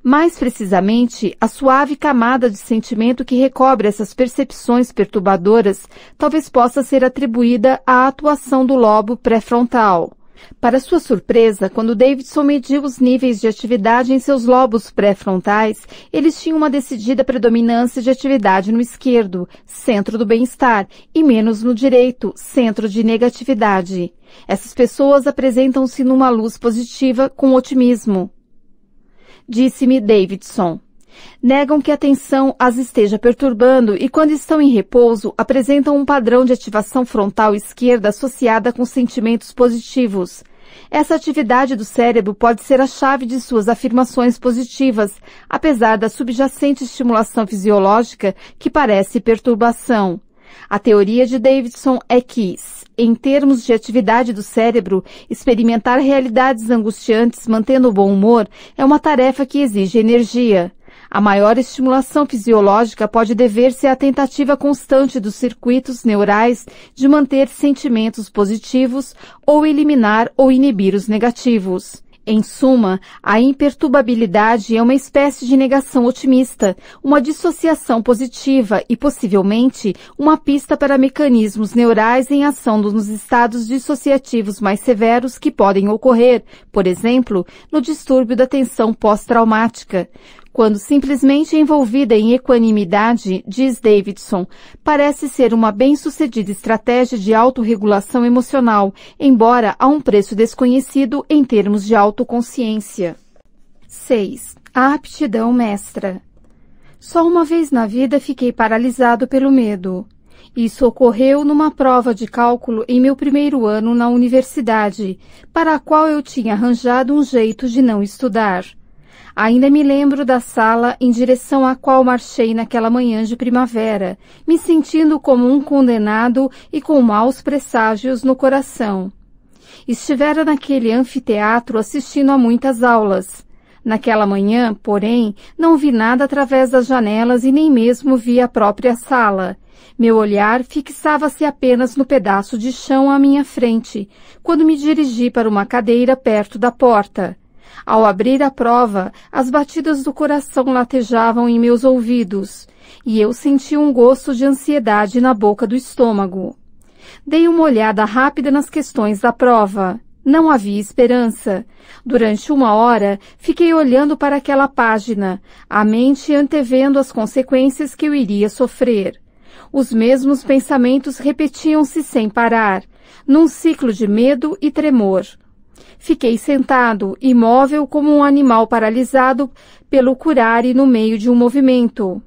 Mais precisamente, a suave camada de sentimento que recobre essas percepções perturbadoras talvez possa ser atribuída à atuação do lobo pré-frontal. Para sua surpresa, quando Davidson mediu os níveis de atividade em seus lobos pré-frontais, eles tinham uma decidida predominância de atividade no esquerdo, centro do bem-estar, e menos no direito, centro de negatividade. Essas pessoas apresentam-se numa luz positiva com otimismo. Disse-me Davidson. Negam que a tensão as esteja perturbando e, quando estão em repouso, apresentam um padrão de ativação frontal esquerda associada com sentimentos positivos. Essa atividade do cérebro pode ser a chave de suas afirmações positivas, apesar da subjacente estimulação fisiológica que parece perturbação. A teoria de Davidson é que, em termos de atividade do cérebro, experimentar realidades angustiantes mantendo o bom humor é uma tarefa que exige energia. A maior estimulação fisiológica pode dever-se à tentativa constante dos circuitos neurais de manter sentimentos positivos ou eliminar ou inibir os negativos. Em suma, a imperturbabilidade é uma espécie de negação otimista, uma dissociação positiva e, possivelmente, uma pista para mecanismos neurais em ação nos estados dissociativos mais severos que podem ocorrer, por exemplo, no distúrbio da tensão pós-traumática. Quando simplesmente envolvida em equanimidade, diz Davidson, parece ser uma bem-sucedida estratégia de autorregulação emocional, embora a um preço desconhecido em termos de autoconsciência. 6. A aptidão mestra. Só uma vez na vida fiquei paralisado pelo medo. Isso ocorreu numa prova de cálculo em meu primeiro ano na universidade, para a qual eu tinha arranjado um jeito de não estudar. Ainda me lembro da sala em direção à qual marchei naquela manhã de primavera, me sentindo como um condenado e com maus presságios no coração. Estivera naquele anfiteatro assistindo a muitas aulas. Naquela manhã, porém, não vi nada através das janelas e nem mesmo vi a própria sala. Meu olhar fixava-se apenas no pedaço de chão à minha frente, quando me dirigi para uma cadeira perto da porta. Ao abrir a prova, as batidas do coração latejavam em meus ouvidos, e eu senti um gosto de ansiedade na boca do estômago. Dei uma olhada rápida nas questões da prova. Não havia esperança. Durante uma hora, fiquei olhando para aquela página, a mente antevendo as consequências que eu iria sofrer. Os mesmos pensamentos repetiam-se sem parar, num ciclo de medo e tremor. Fiquei sentado, imóvel como um animal paralisado pelo curare no meio de um movimento.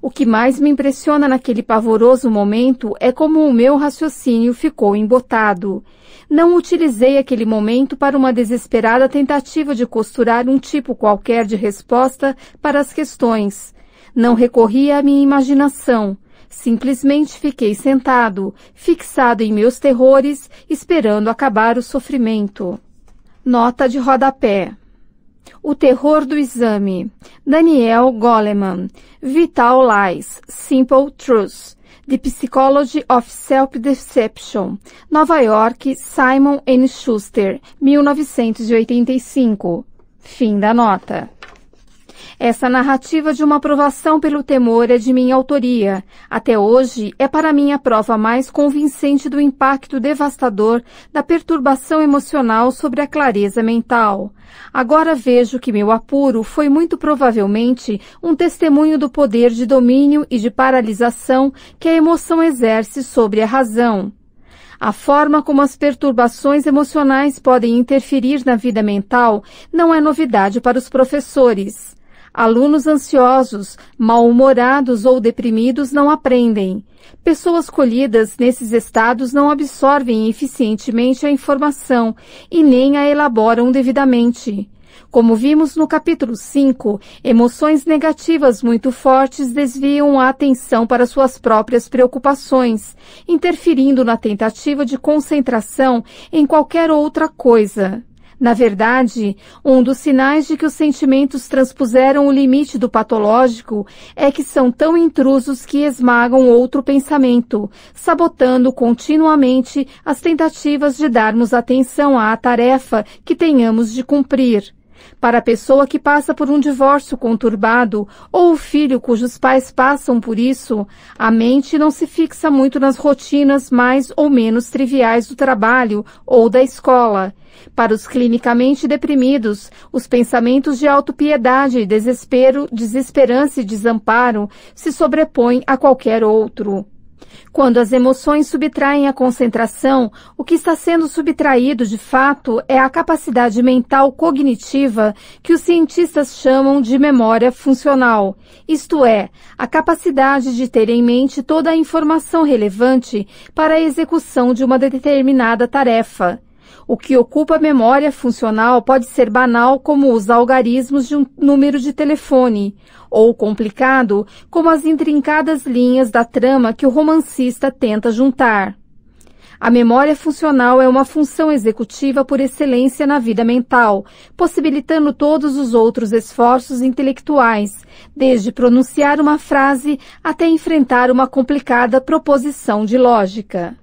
O que mais me impressiona naquele pavoroso momento é como o meu raciocínio ficou embotado. Não utilizei aquele momento para uma desesperada tentativa de costurar um tipo qualquer de resposta para as questões. Não recorri à minha imaginação. Simplesmente fiquei sentado, fixado em meus terrores, esperando acabar o sofrimento. Nota de rodapé. O terror do exame. Daniel Goleman. Vital Lies. Simple Truths. The Psychology of Self-Deception. Nova York, Simon N. Schuster, 1985. Fim da nota. Essa narrativa de uma aprovação pelo temor é de minha autoria. Até hoje, é para mim a prova mais convincente do impacto devastador da perturbação emocional sobre a clareza mental. Agora vejo que meu apuro foi muito provavelmente um testemunho do poder de domínio e de paralisação que a emoção exerce sobre a razão. A forma como as perturbações emocionais podem interferir na vida mental não é novidade para os professores. Alunos ansiosos, mal-humorados ou deprimidos não aprendem. Pessoas colhidas nesses estados não absorvem eficientemente a informação e nem a elaboram devidamente. Como vimos no capítulo 5, emoções negativas muito fortes desviam a atenção para suas próprias preocupações, interferindo na tentativa de concentração em qualquer outra coisa. Na verdade, um dos sinais de que os sentimentos transpuseram o limite do patológico é que são tão intrusos que esmagam outro pensamento, sabotando continuamente as tentativas de darmos atenção à tarefa que tenhamos de cumprir. Para a pessoa que passa por um divórcio conturbado ou o filho cujos pais passam por isso, a mente não se fixa muito nas rotinas mais ou menos triviais do trabalho ou da escola. Para os clinicamente deprimidos, os pensamentos de autopiedade, desespero, desesperança e desamparo se sobrepõem a qualquer outro. Quando as emoções subtraem a concentração, o que está sendo subtraído de fato é a capacidade mental cognitiva que os cientistas chamam de memória funcional, isto é, a capacidade de ter em mente toda a informação relevante para a execução de uma determinada tarefa. O que ocupa a memória funcional pode ser banal, como os algarismos de um número de telefone, ou complicado, como as intrincadas linhas da trama que o romancista tenta juntar. A memória funcional é uma função executiva por excelência na vida mental, possibilitando todos os outros esforços intelectuais, desde pronunciar uma frase até enfrentar uma complicada proposição de lógica.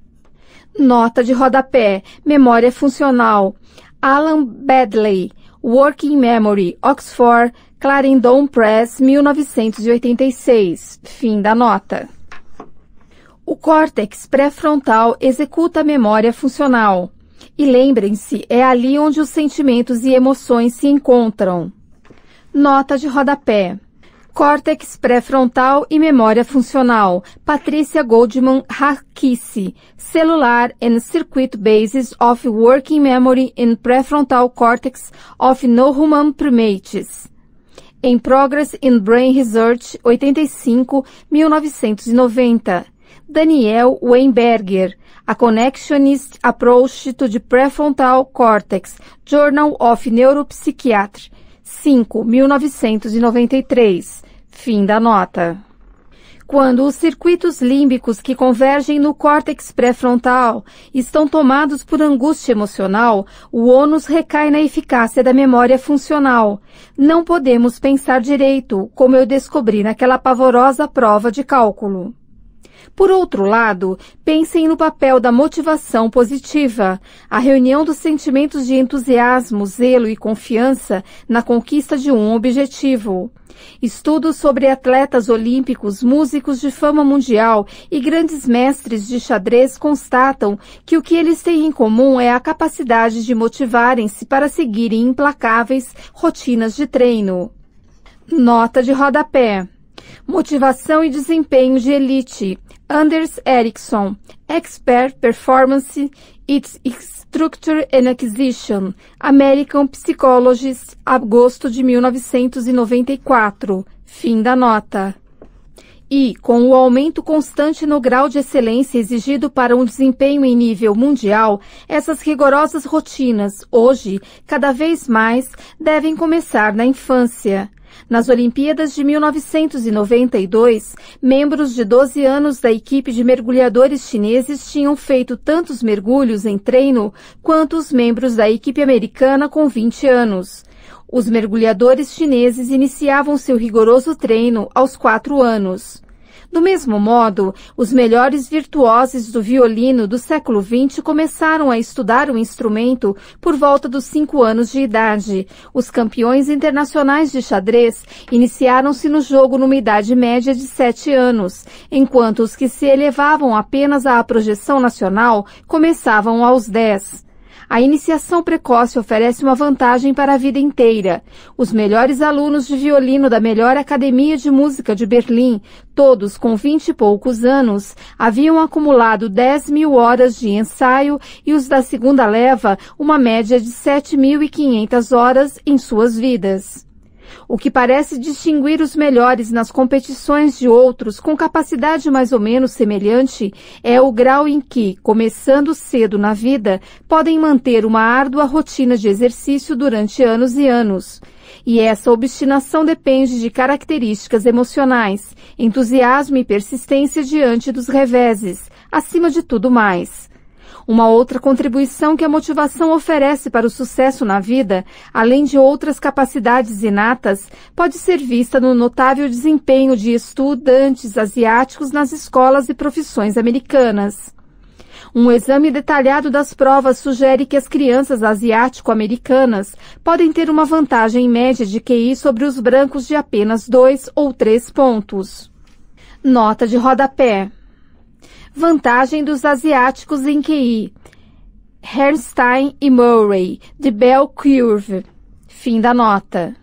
Nota de rodapé, memória funcional. Alan Badley, Working Memory, Oxford, Clarendon Press, 1986. Fim da nota. O córtex pré-frontal executa a memória funcional. E lembrem-se, é ali onde os sentimentos e emoções se encontram. Nota de rodapé. Córtex pré-frontal e memória funcional. Patrícia Goldman Harkissi. Cellular and Circuit Basis of Working Memory in Prefrontal Cortex of Non-Human Primates. Em Progress in Brain Research, 85, 1990. Daniel Weinberger, A Connectionist Approach to the Prefrontal Cortex, Journal of Neuropsychiatry, 5, 1993. Fim da nota. Quando os circuitos límbicos que convergem no córtex pré-frontal estão tomados por angústia emocional, o ônus recai na eficácia da memória funcional. Não podemos pensar direito, como eu descobri naquela pavorosa prova de cálculo. Por outro lado, pensem no papel da motivação positiva, a reunião dos sentimentos de entusiasmo, zelo e confiança na conquista de um objetivo. Estudos sobre atletas olímpicos, músicos de fama mundial e grandes mestres de xadrez constatam que o que eles têm em comum é a capacidade de motivarem-se para seguirem implacáveis rotinas de treino. Nota de rodapé. Motivação e desempenho de elite. Anders Ericsson, Expert Performance, Its Structure and Acquisition, American Psychologist, agosto de 1994. Fim da nota. E, com o aumento constante no grau de excelência exigido para um desempenho em nível mundial, essas rigorosas rotinas, hoje, cada vez mais, devem começar na infância. Nas Olimpíadas de 1992, membros de 12 anos da equipe de mergulhadores chineses tinham feito tantos mergulhos em treino quanto os membros da equipe americana com 20 anos. Os mergulhadores chineses iniciavam seu rigoroso treino aos quatro anos. Do mesmo modo, os melhores virtuosos do violino do século XX começaram a estudar o instrumento por volta dos cinco anos de idade. Os campeões internacionais de xadrez iniciaram-se no jogo numa idade média de sete anos, enquanto os que se elevavam apenas à projeção nacional começavam aos dez. A iniciação precoce oferece uma vantagem para a vida inteira. Os melhores alunos de violino da melhor academia de música de Berlim, todos com vinte e poucos anos, haviam acumulado 10 mil horas de ensaio e os da segunda leva uma média de 7.500 horas em suas vidas. O que parece distinguir os melhores nas competições de outros com capacidade mais ou menos semelhante é o grau em que, começando cedo na vida, podem manter uma árdua rotina de exercício durante anos e anos. E essa obstinação depende de características emocionais, entusiasmo e persistência diante dos reveses, acima de tudo mais. Uma outra contribuição que a motivação oferece para o sucesso na vida, além de outras capacidades inatas, pode ser vista no notável desempenho de estudantes asiáticos nas escolas e profissões americanas. Um exame detalhado das provas sugere que as crianças asiático-americanas podem ter uma vantagem média de QI sobre os brancos de apenas dois ou três pontos. Nota de rodapé. Vantagem dos asiáticos em QI. Herstein e Murray, de Bell Curve. Fim da nota.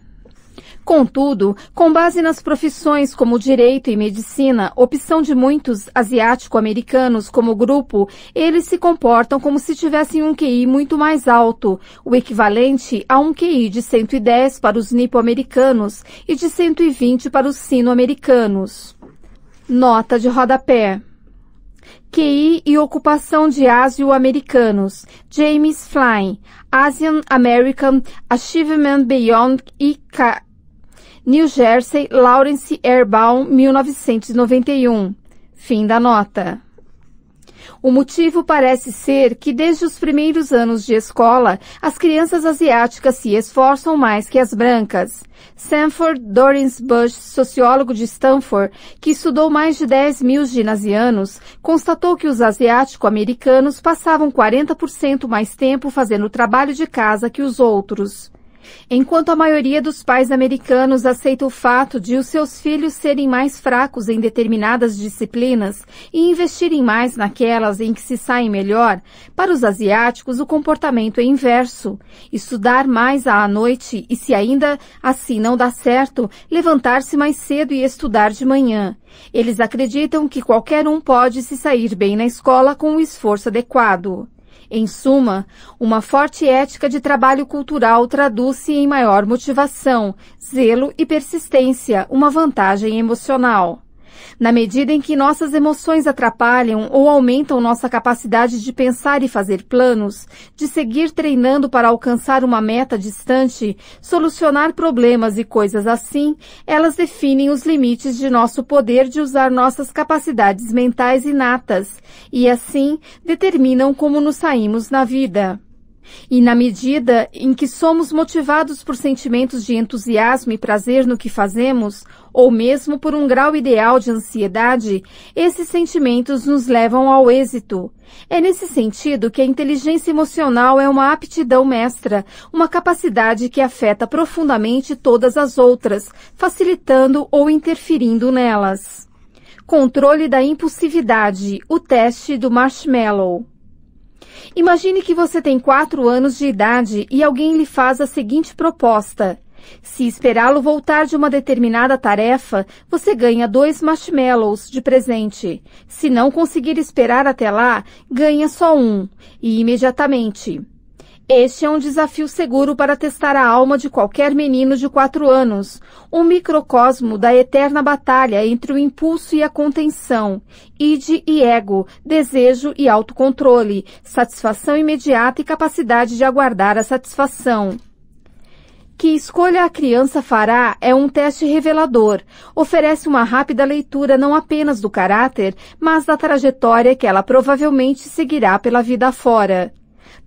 Contudo, com base nas profissões como direito e medicina, opção de muitos asiático-americanos como grupo, eles se comportam como se tivessem um QI muito mais alto, o equivalente a um QI de 110 para os nipo-americanos e de 120 para os sino-americanos. Nota de rodapé. QI e ocupação de ásio-americanos, James Flynn, Asian American Achievement Beyond IK, New Jersey, Lawrence Airbaum, 1991. Fim da nota. O motivo parece ser que desde os primeiros anos de escola, as crianças asiáticas se esforçam mais que as brancas. Sanford Dorrance Bush, sociólogo de Stanford, que estudou mais de 10 mil ginasianos, constatou que os asiático-americanos passavam 40% mais tempo fazendo trabalho de casa que os outros. Enquanto a maioria dos pais americanos aceita o fato de os seus filhos serem mais fracos em determinadas disciplinas e investirem mais naquelas em que se saem melhor, para os asiáticos o comportamento é inverso. Estudar mais à noite e, se ainda assim não dá certo, levantar-se mais cedo e estudar de manhã. Eles acreditam que qualquer um pode se sair bem na escola com o esforço adequado. Em suma, uma forte ética de trabalho cultural traduz-se em maior motivação, zelo e persistência, uma vantagem emocional. Na medida em que nossas emoções atrapalham ou aumentam nossa capacidade de pensar e fazer planos, de seguir treinando para alcançar uma meta distante, solucionar problemas e coisas assim, elas definem os limites de nosso poder de usar nossas capacidades mentais inatas e assim determinam como nos saímos na vida. E na medida em que somos motivados por sentimentos de entusiasmo e prazer no que fazemos, ou mesmo por um grau ideal de ansiedade, esses sentimentos nos levam ao êxito. É nesse sentido que a inteligência emocional é uma aptidão mestra, uma capacidade que afeta profundamente todas as outras, facilitando ou interferindo nelas. Controle da impulsividade, o teste do marshmallow. Imagine que você tem quatro anos de idade e alguém lhe faz a seguinte proposta. Se esperá-lo voltar de uma determinada tarefa, você ganha dois marshmallows de presente. Se não conseguir esperar até lá, ganha só um, e imediatamente. Este é um desafio seguro para testar a alma de qualquer menino de quatro anos, um microcosmo da eterna batalha entre o impulso e a contenção, id e ego, desejo e autocontrole, satisfação imediata e capacidade de aguardar a satisfação. Que escolha a criança fará é um teste revelador. Oferece uma rápida leitura não apenas do caráter, mas da trajetória que ela provavelmente seguirá pela vida fora.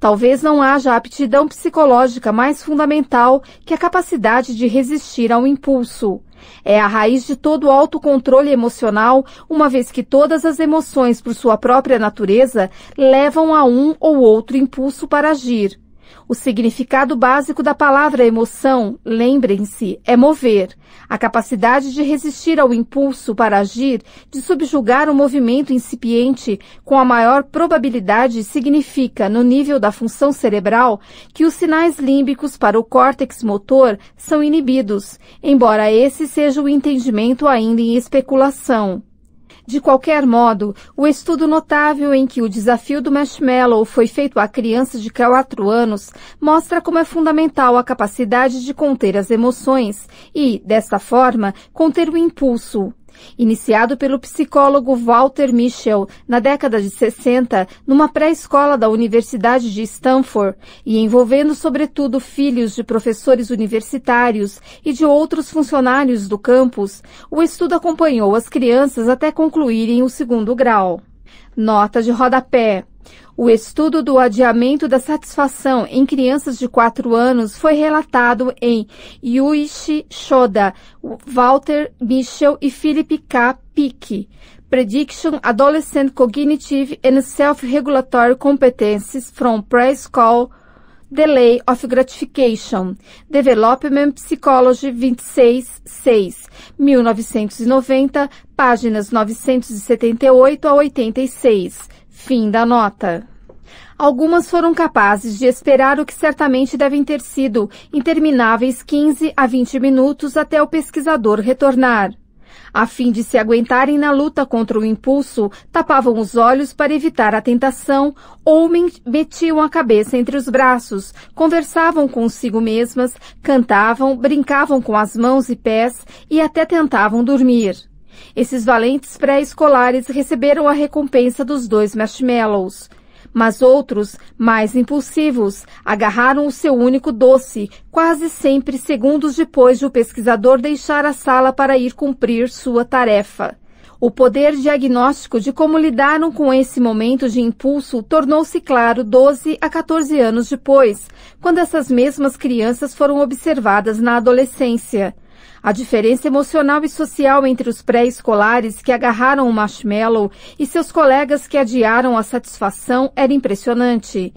Talvez não haja aptidão psicológica mais fundamental que a capacidade de resistir ao impulso. É a raiz de todo o autocontrole emocional, uma vez que todas as emoções, por sua própria natureza, levam a um ou outro impulso para agir. O significado básico da palavra emoção, lembrem-se, é mover. A capacidade de resistir ao impulso para agir, de subjugar o movimento incipiente, com a maior probabilidade significa, no nível da função cerebral, que os sinais límbicos para o córtex motor são inibidos, embora esse seja o entendimento ainda em especulação. De qualquer modo, o estudo notável em que o desafio do marshmallow foi feito a crianças de 4 anos mostra como é fundamental a capacidade de conter as emoções e, desta forma, conter o impulso, Iniciado pelo psicólogo Walter Mischel na década de 60, numa pré-escola da Universidade de Stanford, e envolvendo sobretudo filhos de professores universitários e de outros funcionários do campus, o estudo acompanhou as crianças até concluírem o segundo grau. Nota de rodapé. O estudo do adiamento da satisfação em crianças de 4 anos foi relatado em Yuichi Shoda, Walter Michel e Philip K. Pick. Prediction Adolescent Cognitive and Self-Regulatory Competencies from Preschool Delay of Gratification. Development Psychology 26, 6, 1990, páginas 978 a 86. Fim da nota. Algumas foram capazes de esperar o que certamente devem ter sido intermináveis 15 a 20 minutos até o pesquisador retornar. A fim de se aguentarem na luta contra o impulso, tapavam os olhos para evitar a tentação ou metiam a cabeça entre os braços, conversavam consigo mesmas, cantavam, brincavam com as mãos e pés e até tentavam dormir. Esses valentes pré-escolares receberam a recompensa dos dois marshmallows. Mas outros, mais impulsivos, agarraram o seu único doce, quase sempre segundos depois de o pesquisador deixar a sala para ir cumprir sua tarefa. O poder diagnóstico de como lidaram com esse momento de impulso tornou-se claro 12 a 14 anos depois, quando essas mesmas crianças foram observadas na adolescência. A diferença emocional e social entre os pré-escolares que agarraram o marshmallow e seus colegas que adiaram a satisfação era impressionante.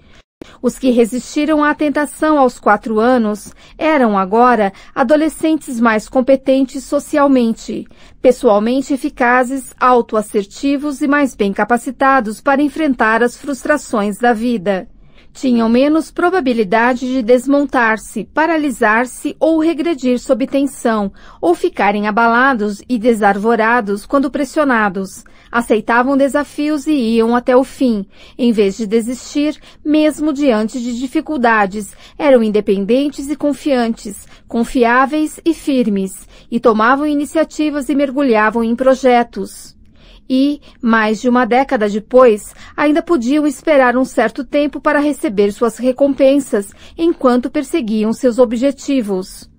Os que resistiram à tentação aos quatro anos eram agora adolescentes mais competentes socialmente, pessoalmente eficazes, autoassertivos e mais bem capacitados para enfrentar as frustrações da vida tinham menos probabilidade de desmontar-se, paralisar-se ou regredir sob tensão, ou ficarem abalados e desarvorados quando pressionados. Aceitavam desafios e iam até o fim, em vez de desistir, mesmo diante de dificuldades. Eram independentes e confiantes, confiáveis e firmes, e tomavam iniciativas e mergulhavam em projetos e, mais de uma década depois, ainda podiam esperar um certo tempo para receber suas recompensas enquanto perseguiam seus objetivos.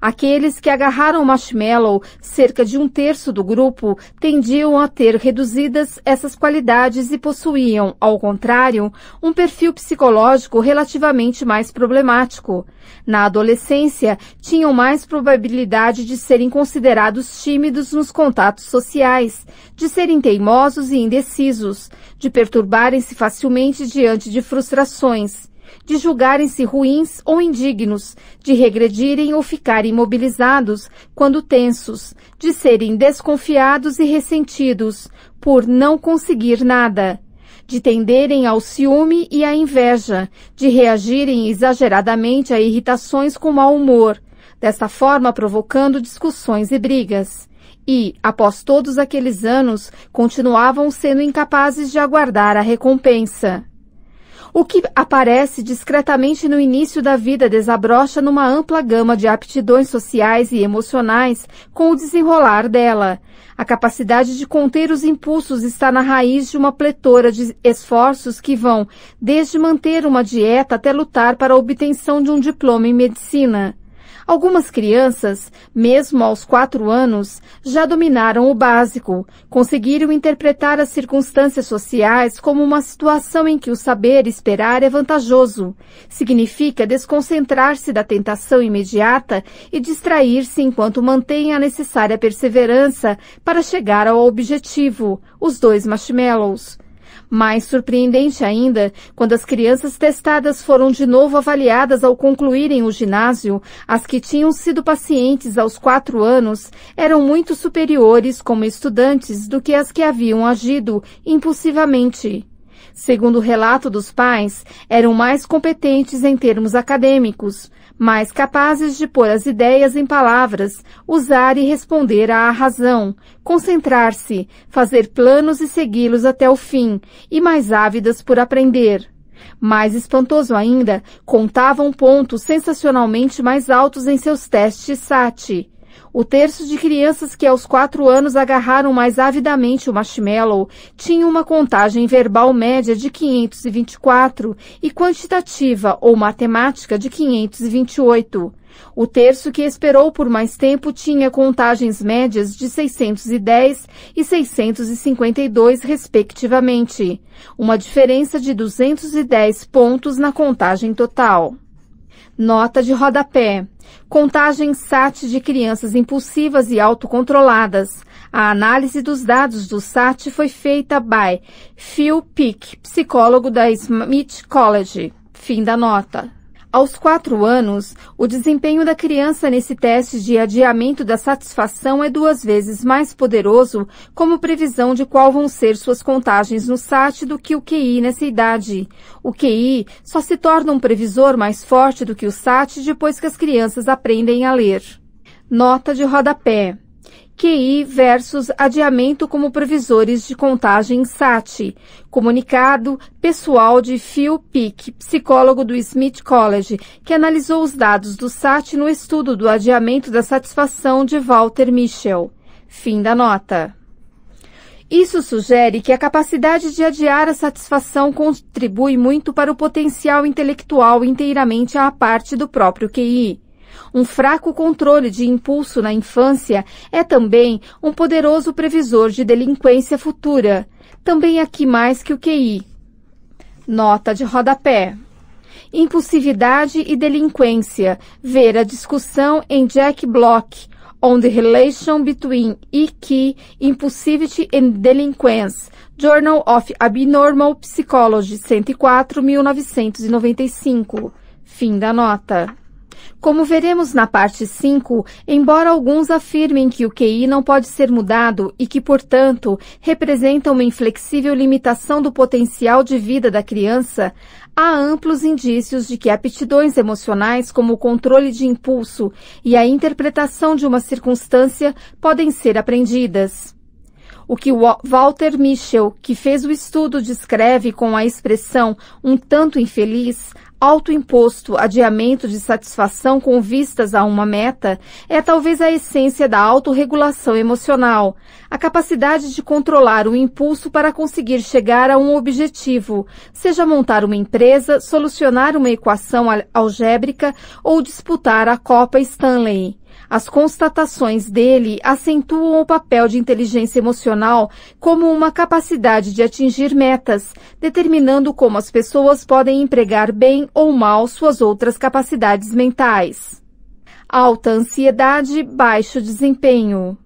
Aqueles que agarraram marshmallow, cerca de um terço do grupo, tendiam a ter reduzidas essas qualidades e possuíam, ao contrário, um perfil psicológico relativamente mais problemático. Na adolescência, tinham mais probabilidade de serem considerados tímidos nos contatos sociais, de serem teimosos e indecisos, de perturbarem-se facilmente diante de frustrações de julgarem-se ruins ou indignos, de regredirem ou ficarem imobilizados quando tensos, de serem desconfiados e ressentidos por não conseguir nada, de tenderem ao ciúme e à inveja, de reagirem exageradamente a irritações com mau humor, desta forma provocando discussões e brigas. E, após todos aqueles anos, continuavam sendo incapazes de aguardar a recompensa. O que aparece discretamente no início da vida desabrocha numa ampla gama de aptidões sociais e emocionais com o desenrolar dela. A capacidade de conter os impulsos está na raiz de uma pletora de esforços que vão desde manter uma dieta até lutar para a obtenção de um diploma em medicina. Algumas crianças, mesmo aos quatro anos, já dominaram o básico, conseguiram interpretar as circunstâncias sociais como uma situação em que o saber esperar é vantajoso. Significa desconcentrar-se da tentação imediata e distrair-se enquanto mantém a necessária perseverança para chegar ao objetivo, os dois marshmallows. Mais surpreendente ainda, quando as crianças testadas foram de novo avaliadas ao concluírem o ginásio, as que tinham sido pacientes aos quatro anos eram muito superiores como estudantes do que as que haviam agido impulsivamente. Segundo o relato dos pais, eram mais competentes em termos acadêmicos, mais capazes de pôr as ideias em palavras, usar e responder à razão, concentrar-se, fazer planos e segui-los até o fim, e mais ávidas por aprender. Mais espantoso ainda, contavam pontos sensacionalmente mais altos em seus testes SAT. O terço de crianças que aos quatro anos agarraram mais avidamente o marshmallow tinha uma contagem verbal média de 524 e quantitativa ou matemática de 528. O terço que esperou por mais tempo tinha contagens médias de 610 e 652, respectivamente, uma diferença de 210 pontos na contagem total. Nota de rodapé. Contagem SAT de crianças impulsivas e autocontroladas. A análise dos dados do SAT foi feita by Phil Pick, psicólogo da Smith College. Fim da nota. Aos quatro anos, o desempenho da criança nesse teste de adiamento da satisfação é duas vezes mais poderoso como previsão de qual vão ser suas contagens no SAT do que o QI nessa idade. O QI só se torna um previsor mais forte do que o SAT depois que as crianças aprendem a ler. Nota de rodapé. QI versus adiamento como previsores de contagem SAT. Comunicado pessoal de Phil Pick, psicólogo do Smith College, que analisou os dados do SAT no estudo do adiamento da satisfação de Walter Michel. Fim da nota. Isso sugere que a capacidade de adiar a satisfação contribui muito para o potencial intelectual inteiramente à parte do próprio QI. Um fraco controle de impulso na infância é também um poderoso previsor de delinquência futura, também aqui mais que o QI. Nota de rodapé. Impulsividade e delinquência. Ver a discussão em Jack Block, on the relation between EQ, impulsivity and delinquence, Journal of Abnormal Psychology, 104, 1995. Fim da nota. Como veremos na parte 5, embora alguns afirmem que o QI não pode ser mudado e que, portanto, representa uma inflexível limitação do potencial de vida da criança, há amplos indícios de que aptidões emocionais, como o controle de impulso e a interpretação de uma circunstância, podem ser aprendidas. O que Walter Michel, que fez o estudo, descreve com a expressão um tanto infeliz, autoimposto adiamento de satisfação com vistas a uma meta é talvez a essência da autorregulação emocional, a capacidade de controlar o impulso para conseguir chegar a um objetivo, seja montar uma empresa, solucionar uma equação algébrica ou disputar a Copa Stanley. As constatações dele acentuam o papel de inteligência emocional como uma capacidade de atingir metas, determinando como as pessoas podem empregar bem ou mal suas outras capacidades mentais. Alta ansiedade, baixo desempenho.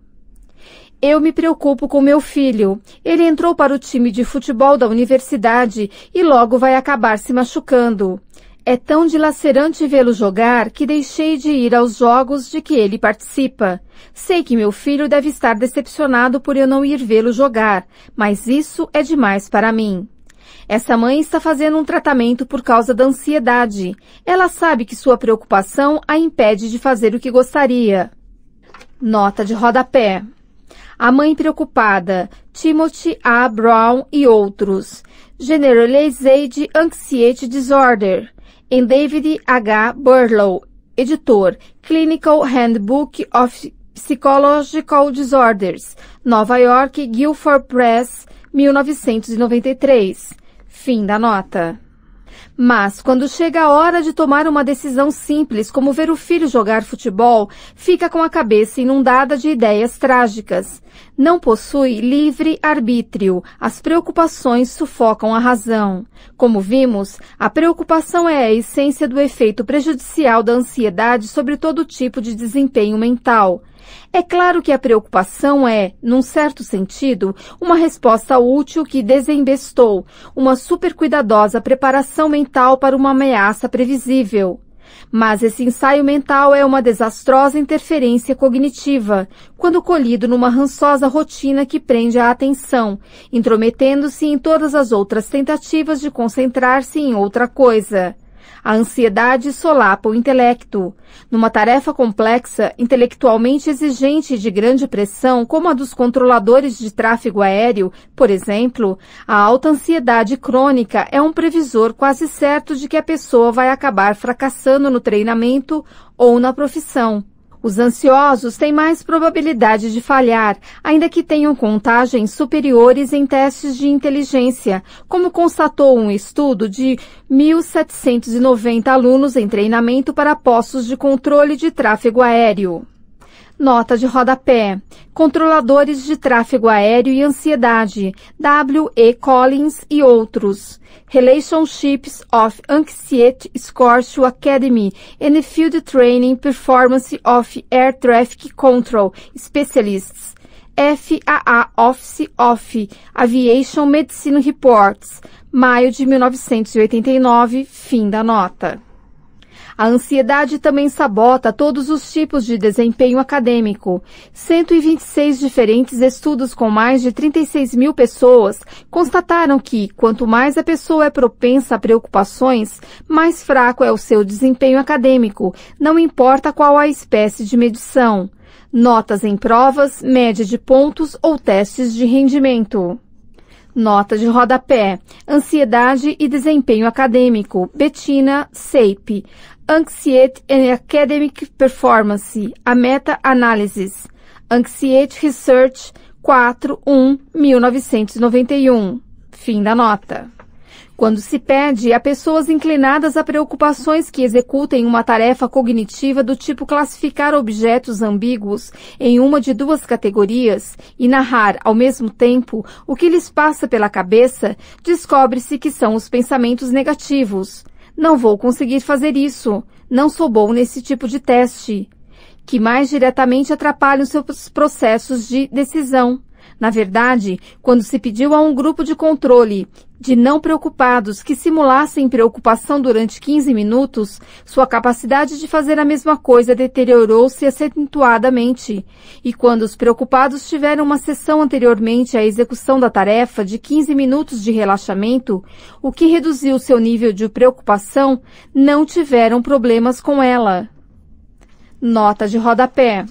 Eu me preocupo com meu filho. Ele entrou para o time de futebol da universidade e logo vai acabar se machucando. É tão dilacerante vê-lo jogar que deixei de ir aos jogos de que ele participa. Sei que meu filho deve estar decepcionado por eu não ir vê-lo jogar, mas isso é demais para mim. Essa mãe está fazendo um tratamento por causa da ansiedade. Ela sabe que sua preocupação a impede de fazer o que gostaria. Nota de rodapé. A mãe preocupada, Timothy A. Brown e outros. Generalized Anxiety Disorder em David H. Burlow, editor, Clinical Handbook of Psychological Disorders, Nova York, Guilford Press, 1993. Fim da nota. Mas, quando chega a hora de tomar uma decisão simples, como ver o filho jogar futebol, fica com a cabeça inundada de ideias trágicas. Não possui livre arbítrio. As preocupações sufocam a razão. Como vimos, a preocupação é a essência do efeito prejudicial da ansiedade sobre todo tipo de desempenho mental. É claro que a preocupação é, num certo sentido, uma resposta útil que desembestou, uma supercuidadosa preparação mental para uma ameaça previsível. Mas esse ensaio mental é uma desastrosa interferência cognitiva, quando colhido numa rançosa rotina que prende a atenção, intrometendo-se em todas as outras tentativas de concentrar-se em outra coisa. A ansiedade solapa o intelecto. Numa tarefa complexa, intelectualmente exigente e de grande pressão, como a dos controladores de tráfego aéreo, por exemplo, a alta ansiedade crônica é um previsor quase certo de que a pessoa vai acabar fracassando no treinamento ou na profissão. Os ansiosos têm mais probabilidade de falhar, ainda que tenham contagens superiores em testes de inteligência, como constatou um estudo de 1.790 alunos em treinamento para postos de controle de tráfego aéreo. Nota de rodapé. Controladores de tráfego aéreo e ansiedade. W. E. Collins e outros. Relationships of Anxiety Scores to Academy and Field Training Performance of Air Traffic Control Specialists. FAA Office of Aviation Medicine Reports. Maio de 1989. Fim da nota. A ansiedade também sabota todos os tipos de desempenho acadêmico. 126 diferentes estudos com mais de 36 mil pessoas constataram que, quanto mais a pessoa é propensa a preocupações, mais fraco é o seu desempenho acadêmico, não importa qual a espécie de medição. Notas em provas, média de pontos ou testes de rendimento. Nota de rodapé. Ansiedade e desempenho acadêmico. Bettina Seipe. Anxiety and Academic Performance, a Meta-Analysis, Anxiety Research 4.1, 1991. Fim da nota. Quando se pede a pessoas inclinadas a preocupações que executem uma tarefa cognitiva do tipo classificar objetos ambíguos em uma de duas categorias e narrar ao mesmo tempo o que lhes passa pela cabeça, descobre-se que são os pensamentos negativos. Não vou conseguir fazer isso. Não sou bom nesse tipo de teste. Que mais diretamente atrapalham seus processos de decisão. Na verdade, quando se pediu a um grupo de controle de não preocupados que simulassem preocupação durante 15 minutos, sua capacidade de fazer a mesma coisa deteriorou-se acentuadamente. E quando os preocupados tiveram uma sessão anteriormente à execução da tarefa de 15 minutos de relaxamento, o que reduziu seu nível de preocupação, não tiveram problemas com ela. Nota de rodapé.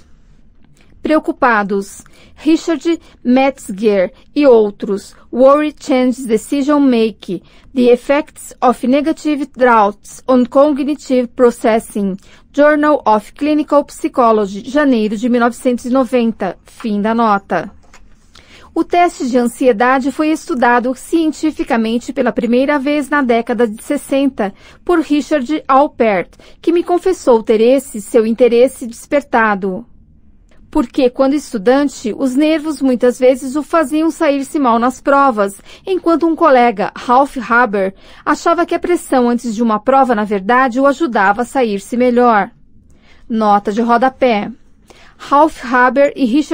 Preocupados. Richard Metzger e outros. Worry Changes Decision Make. The Effects of Negative Thoughts on Cognitive Processing. Journal of Clinical Psychology, janeiro de 1990. Fim da nota. O teste de ansiedade foi estudado cientificamente pela primeira vez na década de 60 por Richard Alpert, que me confessou ter esse seu interesse despertado porque, quando estudante, os nervos muitas vezes o faziam sair-se mal nas provas, enquanto um colega, Ralph Haber, achava que a pressão antes de uma prova, na verdade, o ajudava a sair-se melhor. Nota de rodapé. Ralph Haber e Richard